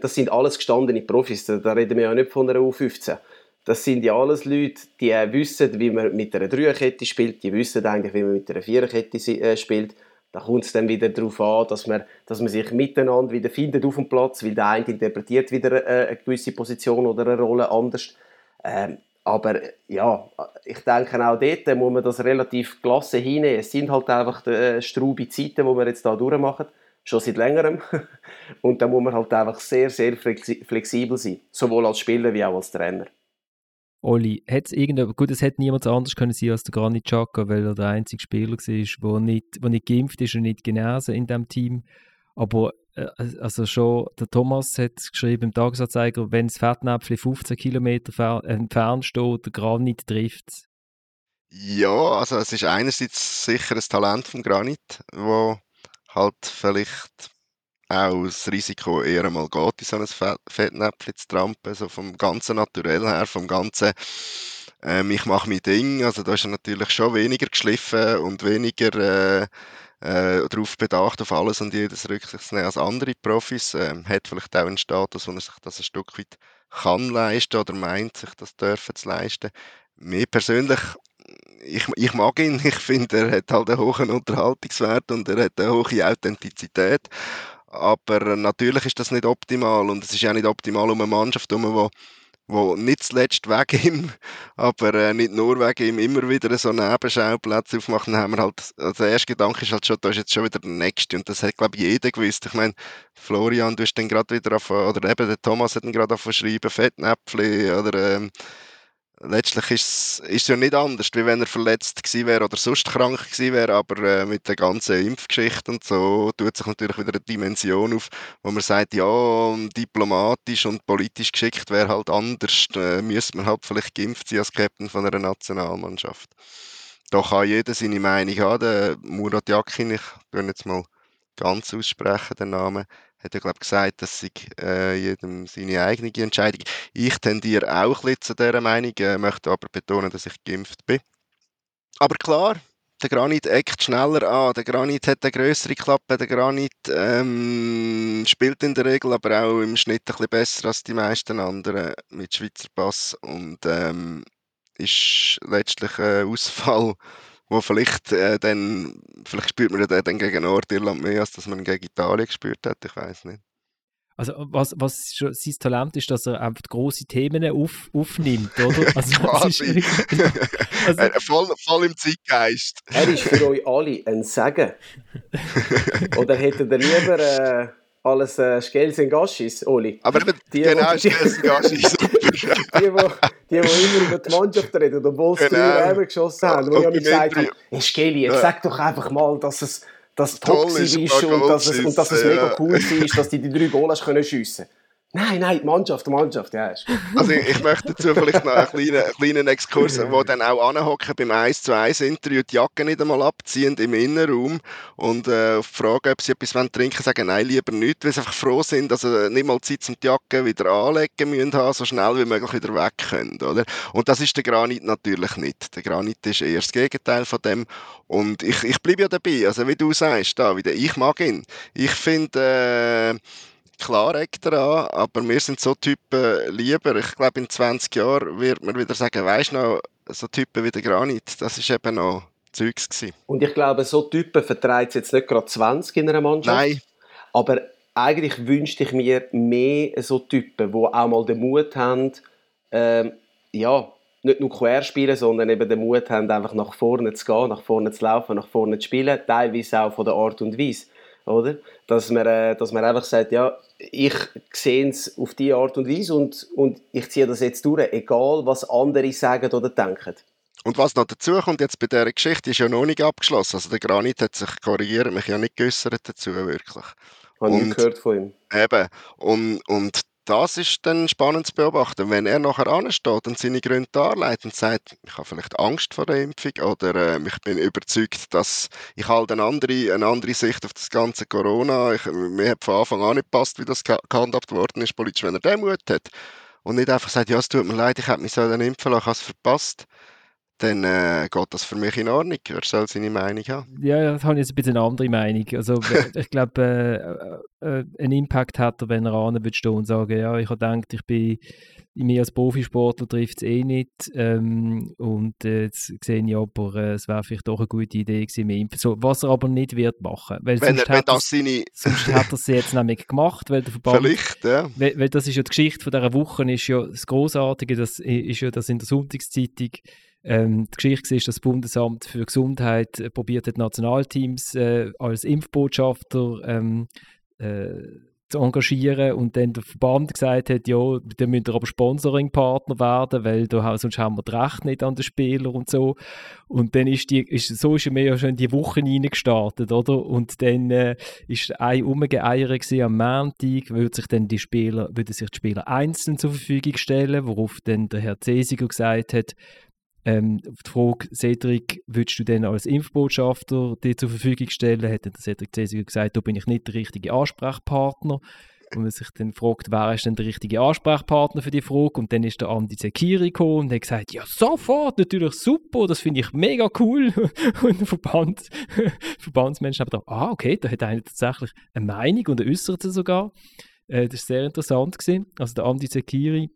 das sind alles gestandene Profis, da, da reden wir ja nicht von einer U15. Das sind ja alles Leute, die äh, wissen, wie man mit einer Dreierkette spielt, die wissen eigentlich, wie man mit einer Viererkette äh, spielt da kommt es dann wieder darauf an, dass man, dass man sich miteinander wieder findet auf dem Platz, weil der eine interpretiert wieder äh, eine gewisse Position oder eine Rolle anders. Ähm, aber ja, ich denke auch dort muss man das relativ gelassen hinnehmen. Es sind halt einfach äh, straube Zeiten, die wir jetzt hier durchmachen, schon seit längerem. [laughs] Und da muss man halt einfach sehr, sehr flexibel sein, sowohl als Spieler wie auch als Trainer. Oli, hat's irgendein, gut, es hätte niemand anders können sein als der Granit Xhaka, weil er der einzige Spieler war, der nicht, der nicht geimpft ist und nicht genesen in diesem Team. Aber äh, also schon, der Thomas hat geschrieben im Tagesanzeiger, wenn das Fettnäpfchen 15 Kilometer entfernt steht, der Granit trifft es. Ja, also es ist einerseits sicher ein Talent vom Granit, wo halt vielleicht auch das Risiko eher mal geht, in so ein Fettnäpfchen zu trampen, so vom ganzen Naturell her, vom ganzen ähm, ich mache mein Ding, also da ist er natürlich schon weniger geschliffen und weniger äh, äh, darauf bedacht, auf alles und jedes Rücksicht zu nehmen als andere Profis. Ähm, hat vielleicht auch einen Status, wo er sich das ein Stück weit kann leisten oder meint, sich das dürfen zu leisten. Mir persönlich ich, ich mag ihn. Ich finde, er hat halt einen hohen Unterhaltungswert und er hat eine hohe Authentizität. Aber natürlich ist das nicht optimal und es ist auch nicht optimal um eine Mannschaft herum, wo, wo nicht zuletzt wegen ihm, [laughs] aber äh, nicht nur wegen ihm immer wieder so Nebenschauplätze aufmachen, haben wir halt, also der erste Gedanke ist halt schon, da ist jetzt schon wieder der Nächste und das hat glaube ich jeder gewusst. Ich meine, Florian, du hast dann gerade wieder auf, oder eben der Thomas hat dann gerade auf schreiben, Fettnäpfli oder ähm, letztlich ist es ja nicht anders, wie wenn er verletzt gewesen wäre oder sonst krank gewesen wäre, aber äh, mit der ganzen Impfgeschichte und so tut sich natürlich wieder eine Dimension auf, wo man sagt, ja, diplomatisch und politisch geschickt wäre halt anders, äh, müsste man halt vielleicht geimpft sein als Captain von einer Nationalmannschaft. Da kann jeder seine Meinung haben. Der Murat Yakin, ich tue jetzt mal ganz aussprechen, den Namen, hat er glaube gesagt, dass sich äh, jedem seine eigene Entscheidung. Ich tendiere auch ein bisschen zu dieser Meinung, äh, möchte aber betonen, dass ich geimpft bin. Aber klar, der Granit eckt schneller an, der Granit hat eine größere Klappe, der Granit ähm, spielt in der Regel aber auch im Schnitt ein bisschen besser als die meisten anderen mit Schweizer Pass und ähm, ist letztlich ein Ausfall wo vielleicht äh, dann, vielleicht spürt man ja dann gegen Nordirland mehr, als dass man gegen Italien gespürt hat, ich weiß nicht. Also was, was schon sein Talent ist, dass er einfach große Themen auf, aufnimmt, oder? [laughs] Also, Quasi. [laughs] also, voll, voll im Zeitgeist. Er ist für euch alle ein Segen. [laughs] oder hättet ihr lieber... Äh alles äh, Skels und Gaschis, Oli. Aber eben, die, genau, Skels und Gaschis. Die, die, die, immer über die Mannschaft reden, obwohl sie genau. drei Räume geschossen haben, wo ich gesagt habe, hey, Skeli, jetzt sag doch einfach mal, dass es dass toxisch ist, und dass, es, und dass es mega cool ist, dass die die drei Goal können schiessen können. Nein, nein, die Mannschaft, die Mannschaft, ja. [laughs] Also ich, ich möchte dazu vielleicht noch einen kleinen, kleinen Exkurs, wo dann auch anhocken beim 1 zu 1 Interview, die Jacke nicht einmal abziehen im Innenraum und äh, auf die Frage, ob sie etwas wollen trinken sagen, nein, lieber nicht, weil sie einfach froh sind, dass sie nicht mal Zeit zum die Jacke wieder anlegen müssen, haben, so schnell wie möglich wieder weg können, oder? Und das ist der Granit natürlich nicht. Der Granit ist eher das Gegenteil von dem und ich, ich bleibe ja dabei, also wie du sagst, da wieder, ich mag ihn. Ich finde, äh, klar eckt er an, aber wir sind so Typen lieber. Ich glaube, in 20 Jahren wird man wieder sagen, weißt du noch, so Typen wie der Granit, das ist eben noch Zeugs gewesen. Und ich glaube, so Typen vertreibt es jetzt nicht gerade 20 in einer Mannschaft. Nein. Aber eigentlich wünschte ich mir mehr so Typen, die auch mal den Mut haben, ähm, ja, nicht nur quer spielen, sondern eben den Mut haben, einfach nach vorne zu gehen, nach vorne zu laufen, nach vorne zu spielen, teilweise auch von der Art und Weise oder? Dass man, äh, dass man einfach sagt, ja, ich sehe es auf diese Art und Weise und, und ich ziehe das jetzt durch, egal was andere sagen oder denken. Und was noch dazu kommt jetzt bei dieser Geschichte, ist ja noch nicht abgeschlossen. Also der Granit hat sich korrigiert, mich ja nicht geäußert dazu wirklich. Habe ich gehört von ihm. Eben. Und, und das ist dann spannend zu beobachten. Wenn er nachher ansteht und seine Gründe darlegt und sagt, ich habe vielleicht Angst vor der Impfung oder äh, ich bin überzeugt, dass ich halt eine andere, eine andere Sicht auf das ganze Corona, ich, mir hat von Anfang an nicht gepasst, wie das gehandhabt worden ist politisch, wenn er den Mut hat und nicht einfach sagt, ja, es tut mir leid, ich hätte mich so impfen lassen, ich habe es verpasst, dann äh, geht das für mich in Ordnung. Er soll seine Meinung haben. Ja, das habe ich jetzt ein bisschen eine andere Meinung. Also [laughs] ich glaube, äh, äh, einen Impact hat er, wenn er an würde stehen und sagen, ja, ich habe gedacht, ich bin mich als Profisportler trifft es eh nicht. Ähm, und äh, jetzt sehe ich aber, äh, es wäre vielleicht doch eine gute Idee gewesen. So, was er aber nicht wird machen. Weil wenn sonst, er, hat, das seine... sonst hat er es jetzt [laughs] nämlich gemacht, weil der Verband... Vielleicht, ja. Weil, weil, das ist ja die Geschichte von dieser Woche, ist ja das Großartige, das ist ja das in der Sonntagszeitung ähm, die Geschichte ist, dass das Bundesamt für Gesundheit äh, probiert hat, Nationalteams äh, als Impfbotschafter ähm, äh, zu engagieren und dann der Verband gesagt hat, ja, dann müsst ihr aber Sponsoring-Partner werden, weil da, sonst haben wir das Recht nicht an den Spieler und so. Und dann ist die, ist, so ist mir ja schon die Woche reingestartet, oder? Und dann äh, ist ein Umgeeier am Montag, würde sich dann die Spieler, würden sich die Spieler einzeln zur Verfügung stellen, worauf dann der Herr Cesiger gesagt hat, ähm, die Frage, Cedric, würdest du denn als Impfbotschafter dir zur Verfügung stellen? Hat der Cedric Cesiger gesagt, da bin ich nicht der richtige Ansprechpartner. Und man sich dann fragt, wer ist denn der richtige Ansprechpartner für die Frage? Und dann ist der Andi Zekiri gekommen und hat gesagt, ja sofort, natürlich super, das finde ich mega cool. [laughs] und Verband, [laughs] Verbandsmenschen haben gedacht, ah okay, da hat einer tatsächlich eine Meinung und er äußert sie sogar. Äh, das war sehr interessant gewesen. Also der Andi Zekiri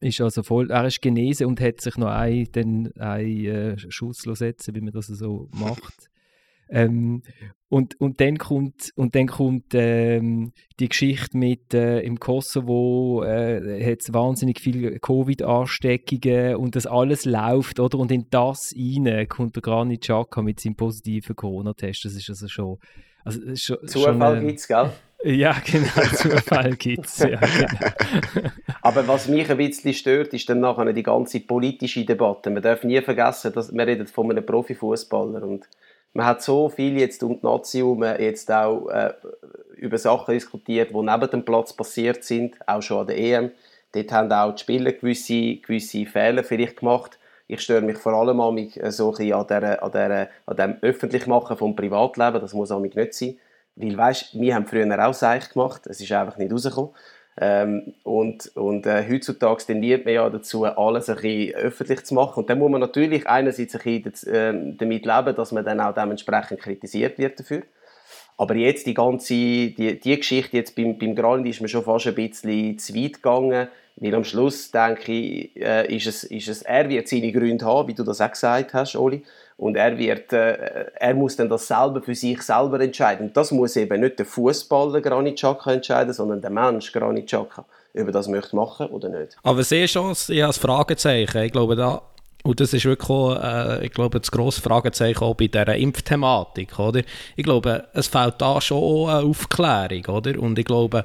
ist also voll, er ist genesen und hat sich noch einen, den, einen äh, Schuss setzen, wie man das so macht. [laughs] ähm, und, und dann kommt, und dann kommt ähm, die Geschichte mit äh, im Kosovo äh, hat es wahnsinnig viele Covid-Ansteckungen und das alles läuft, oder? Und in das rein kommt der Granit Xhaka mit seinem positiven Corona-Test. Das ist also schon... Also, schon Zufall gibt es, gell? Ja, genau, Zufall gibt es. Ja, [laughs] genau. Aber was mich ein bisschen stört, ist dann nachher die ganze politische Debatte. Man darf nie vergessen, dass wir reden von einem Profifußballer und man hat so viel jetzt um die Nazi herum jetzt auch äh, über Sachen diskutiert, die neben dem Platz passiert sind, auch schon an der EM. Dort haben auch die Spieler gewisse, gewisse Fehler vielleicht gemacht. Ich störe mich vor allem an, mich so ein an, der, an, der, an dem Öffentlichmachen vom Privatleben. Das muss auch nicht sein weil, weißt, wir haben früher auch Seich gemacht, es ist einfach nicht rausgekommen. Ähm, und und äh, heutzutage tendiert man ja dazu, alles ein bisschen öffentlich zu machen. Und dann muss man natürlich einerseits ein bisschen äh, damit leben, dass man dann auch dementsprechend kritisiert wird dafür. Aber jetzt die ganze, die, die Geschichte jetzt beim, beim Grandi ist mir schon fast ein bisschen zu weit gegangen, weil am Schluss denke ich, äh, ist, es, ist es, er wird seine Gründe haben, wie du das auch gesagt hast, Oli. Und er, wird, äh, er muss dann das selber für sich selber entscheiden. Und das muss eben nicht der Fußballer Granit Xhaka entscheiden, sondern der Mensch Granit Xhaka, ob er das möchte machen oder nicht. Aber schon, ich habe ein Fragezeichen. Ich glaube, da und das ist wirklich äh, ich glaube, das grosse Fragezeichen auch bei dieser Impfthematik, oder? Ich glaube, es fehlt da schon eine Aufklärung, oder? Und ich glaube,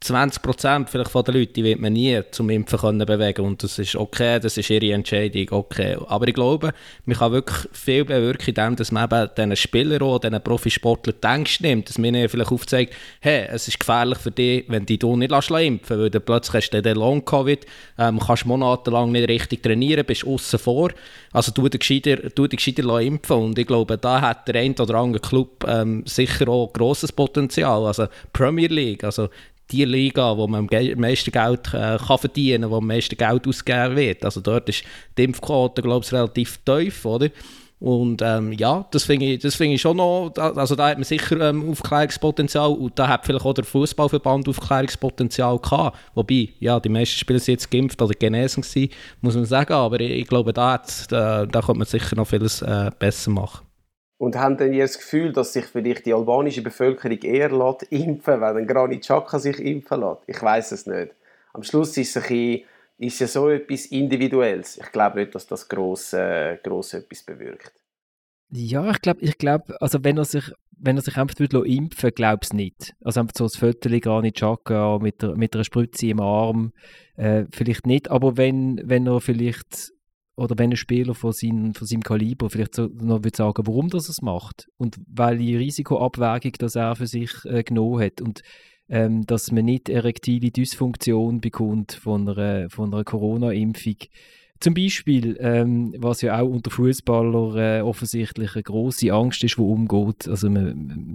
20 Prozent vielleicht von den Leuten, wird man nie zum Impfen können bewegen und das ist okay, das ist ihre Entscheidung, okay. Aber ich glaube, man kann wirklich viel bewirken, indem dass man eben diesen Spielern oder diesen Profisportlern die Ängste nimmt, dass man ihnen vielleicht aufzeigt, hey, es ist gefährlich für dich, wenn die du nicht impfen lässt, weil du plötzlich hast du den Long-Covid, ähm, kannst monatelang nicht richtig trainieren, bist außen vor, also du dich gescheiter, tu dich gescheiter impfen und ich glaube, da hat der ein oder andere Club ähm, sicher auch grosses Potenzial, also Premier League, also die Liga, wo man am meisten Geld äh, kann verdienen kann, wo am meisten Geld ausgegeben wird. Also dort ist die Impfquote, glaube ich, relativ tief, oder? Und ähm, ja, das finde ich, find ich schon noch, also da hat man sicher ähm, Aufklärungspotenzial und da hat vielleicht auch der Fußballverband Aufklärungspotenzial gehabt. Wobei, ja, die meisten Spieler sind jetzt geimpft oder genesen gewesen, muss man sagen, aber ich, ich glaube, da, hat, da, da könnte man sicher noch vieles äh, besser machen. Und haben dann das Gefühl, dass sich vielleicht die albanische Bevölkerung eher lässt impfen wenn ein Granit Xhaka sich impfen lässt? Ich weiß es nicht. Am Schluss ist es ein ist ja so etwas Individuelles. Ich glaube nicht, dass das gross, äh, gross etwas bewirkt. Ja, ich glaube, ich glaub, also wenn er sich, wenn er sich einfach würde impfen glaube ich es nicht. Also einfach so das Viertel Granit Xhaka mit, der, mit einer Spritze im Arm, äh, vielleicht nicht, aber wenn, wenn er vielleicht oder wenn ein Spieler von, seinem, von seinem Kaliber vielleicht so noch will sagen, warum das es macht und welche Risikoabwägung das er für sich äh, genommen hat und ähm, dass man nicht erektile Dysfunktion bekommt von einer, von einer Corona-Impfung, Zum Beispiel, ähm, was ja auch unter Fußballern äh, offensichtlich eine große Angst ist, die umgeht. Also man,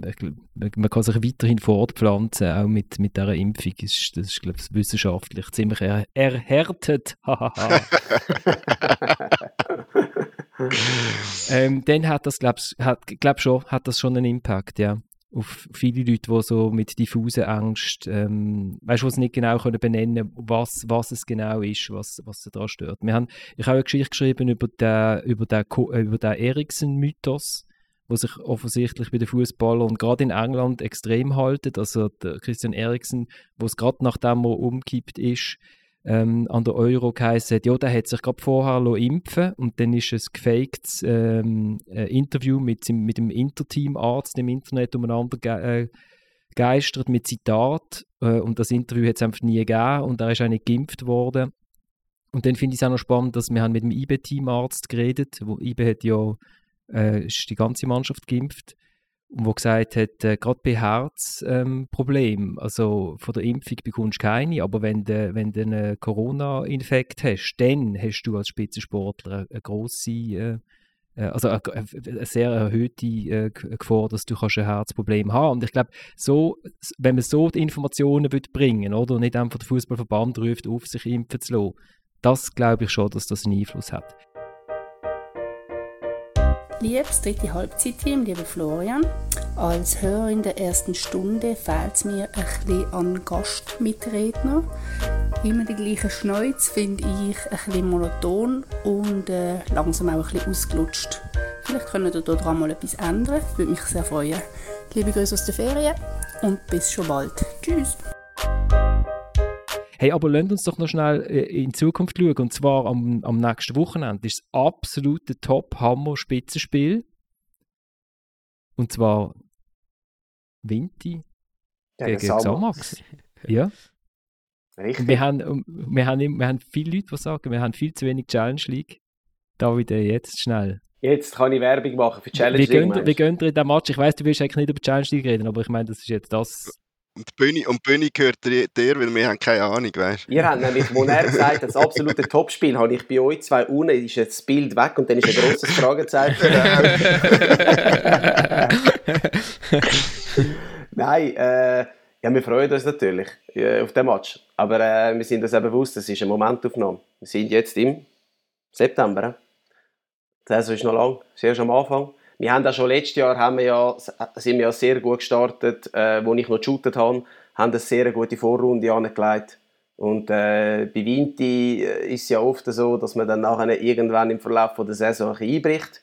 man, man, kann sich weiterhin fortpflanzen, auch mit, mit dieser Impfung. Das ist, das ist glaube ich, wissenschaftlich ziemlich er, erhärtet. [laughs] ähm, dann hat das, glaube ich, glaub schon, hat das schon einen Impact, ja auf viele Leute, die so mit diffuser Angst, ähm, weißt du, nicht genau können benennen was, was es genau ist, was, was sie daran stört. Wir haben, ich habe eine Geschichte geschrieben über den, über den, äh, über den Eriksen-Mythos, wo sich offensichtlich bei den Fußballern und gerade in England extrem haltet. Also der Christian Eriksen, wo es gerade nachdem er umgekippt ist, ähm, an der Euro geheißen ja, der hat sich gerade vorher impfen und dann ist ähm, ein Interview mit, mit dem Interteam-Arzt im Internet umeinander ge äh, geistert mit Zitat äh, und das Interview hat es einfach nie gegeben und er ist auch nicht geimpft worden. Und dann finde ich es auch noch spannend, dass wir haben mit dem IB-Teamarzt geredet, wo IB hat ja äh, ist die ganze Mannschaft geimpft wo gesagt hat, äh, gerade bei Herzproblemen, ähm, also von der Impfung bekommst du keine, aber wenn du, wenn einen Corona-Infekt hast, dann hast du als Spitzensportler eine grosse, äh, äh also eine, eine, sehr erhöhte äh, Gefahr, dass du ein Herzproblem haben Und ich glaube, so, wenn man so die Informationen bringen oder nicht einfach der Fußballverband ruft auf, sich impfen zu lassen, das glaube ich schon, dass das einen Einfluss hat. Liebes dritte Halbzeit-Team, lieber Florian, als Hörerin der ersten Stunde fehlt es mir ein bisschen an Gastmitredner. Immer die gleichen Schneuz finde ich ein bisschen monoton und äh, langsam auch ein bisschen ausgelutscht. Vielleicht könnt ihr daran mal etwas ändern, würde mich sehr freuen. Liebe Grüße aus der Ferien und bis schon bald. Tschüss! Hey, aber lasst uns doch noch schnell äh, in Zukunft schauen. Und zwar am, am nächsten Wochenende ist das absolute Top-Hammer-Spitzenspiel. Und zwar Vinti gegen, gegen Samax. [laughs] ja. Richtig. Wir haben, wir, haben, wir haben viele Leute, die sagen, wir haben viel zu wenig Challenge League. Da wieder jetzt schnell. Jetzt kann ich Werbung machen für Challenge wie League. wie gehen ihr in den Match? Ich weiß, du willst eigentlich nicht über Challenge League reden, aber ich meine, das ist jetzt das und die Bühne, und die Bühne gehört dir, weil wir haben keine Ahnung, weißt Ihr habt nämlich, wo er gesagt das absolute Topspiel, habe ich bei euch zwei unten, ist jetzt das Bild weg und dann ist ein grosses Fragezeichen. [laughs] Nein, äh, ja, wir freuen uns natürlich äh, auf den Match. Aber äh, wir sind uns eben bewusst, es ist eine Momentaufnahme. Wir sind jetzt im September. Die Saison ist noch lang, sehr am Anfang wir haben auch schon letztes Jahr haben wir ja, sind wir ja sehr gut gestartet, äh, wo ich noch geshootet habe, haben eine sehr gute Vorrunde angelegt. Und äh, bei Vinti äh, ist es ja oft so, dass man dann nachher irgendwann im Verlauf der Saison ein einbricht.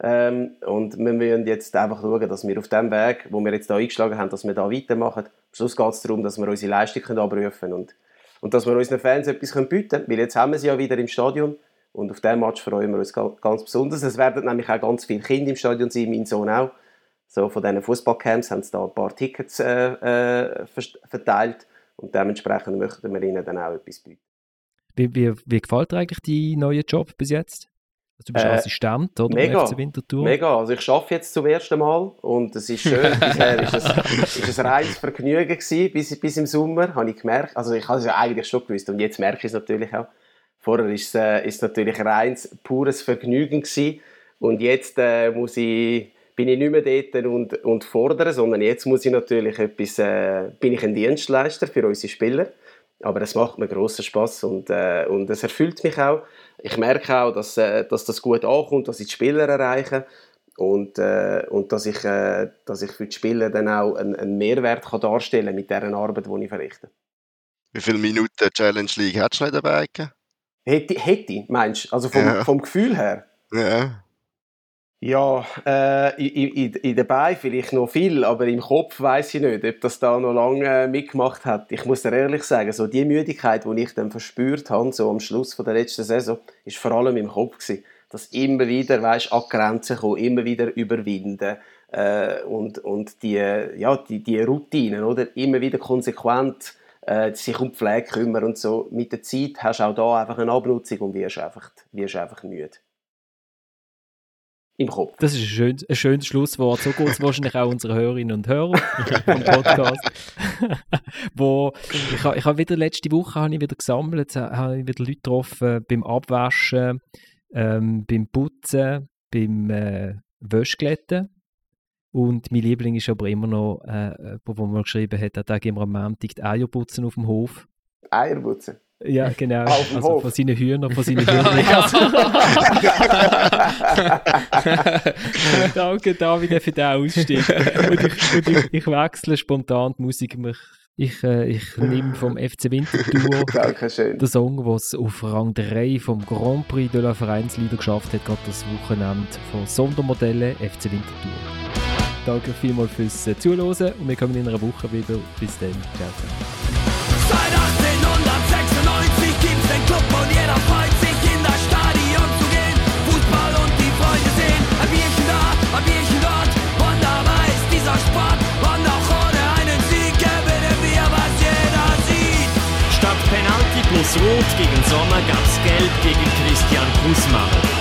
Ähm, und wir müssen jetzt einfach schauen, dass wir auf dem Weg, wo wir jetzt da eingeschlagen haben, dass wir da weitermachen. Am Schluss geht es darum, dass wir unsere Leistung abrufen können und, und dass wir unseren Fans etwas bieten können. Weil jetzt haben wir sie ja wieder im Stadion. Und auf diesen Match freuen wir uns ganz besonders. Es werden nämlich auch ganz viele Kinder im Stadion sein, mein Sohn auch. So von diesen Fußballcamps haben sie da ein paar Tickets äh, äh, verteilt und dementsprechend möchten wir ihnen dann auch etwas bieten. Wie, wie, wie gefällt dir eigentlich dein neuer Job bis jetzt? Also du bist äh, Assistent oder mega, FC Winterthur? Mega, also ich arbeite jetzt zum ersten Mal und es ist schön. [laughs] Bisher ist es, ist ein reines Vergnügen gewesen, bis, bis im Sommer, habe ich gemerkt. Also ich habe es ja eigentlich schon gewusst und jetzt merke ich es natürlich auch. Vorher ist es äh, natürlich reines, pures Vergnügen gewesen. Und jetzt äh, muss ich, bin ich nicht mehr dort und, und fordere, sondern jetzt muss ich natürlich etwas, äh, bin ich ein Dienstleister für unsere Spieler. Aber es macht mir grossen Spaß und, äh, und es erfüllt mich auch. Ich merke auch, dass, äh, dass das gut ankommt, dass ich die Spieler erreiche und, äh, und dass, ich, äh, dass ich für die Spieler dann auch einen, einen Mehrwert kann darstellen mit der Arbeit, die ich verrichte. Wie viele Minuten Challenge League hättest du noch dabei? Hätte, hätte meinst du? Also vom, ja. vom Gefühl her? Ja. Ja, äh, in, in, in den Beinen vielleicht noch viel, aber im Kopf weiß ich nicht, ob das da noch lange äh, mitgemacht hat. Ich muss dir ehrlich sagen, so die Müdigkeit, die ich dann verspürt habe, so am Schluss von der letzten Saison, ist vor allem im Kopf gewesen. Das immer wieder, weißt, an Grenzen kommen, immer wieder überwinden äh, und, und die, ja, die, die Routinen, oder? Immer wieder konsequent äh, sich um die Pflege kümmern und so. Mit der Zeit hast du auch da einfach eine Abnutzung und wirst einfach, wirst einfach müde. im Kopf. Das ist ein schönes, ein schönes Schlusswort. So geht es wahrscheinlich auch unsere Hörerinnen und Hörer vom Podcast. [laughs] Wo ich, ich habe wieder letzte Woche habe ich wieder gesammelt, habe ich wieder Leute getroffen beim Abwaschen, ähm, beim Putzen, beim äh, Wäschglätten. Und mein Liebling ist aber immer noch, äh, wo man geschrieben hat, da gehen wir am Montag die Eier putzen auf dem Hof. Eier putzen? Ja, genau. Auf dem also Hof. von seinen Hühnern, von seinen [laughs] Hühnern. [laughs] Danke, David, für den Ausstieg. Und ich, und ich, ich wechsle spontan die Musik. Ich, äh, ich nehme vom FC Winterthur Dankeschön. den Song, den es auf Rang 3 vom Grand Prix de la Vereinslieder geschafft hat, gerade das Wochenende von Sondermodelle FC Winterthur. Danke vielmals fürs äh, Zuhören und wir kommen in einer Woche wieder. Bis dann. Ciao, ciao. Seit 1896 gibt's den Club und jeder freut sich in das Stadion zu gehen. Fußball und die Freunde sehen. Ein Bierchen da, ein Bierchen dort. Wunderbar ist dieser Sport. Und auch ohne einen Sieg gewinnen wir, was jeder sieht. Statt Penalty plus Rot gegen Sommer gab's Gelb gegen Christian Kusma.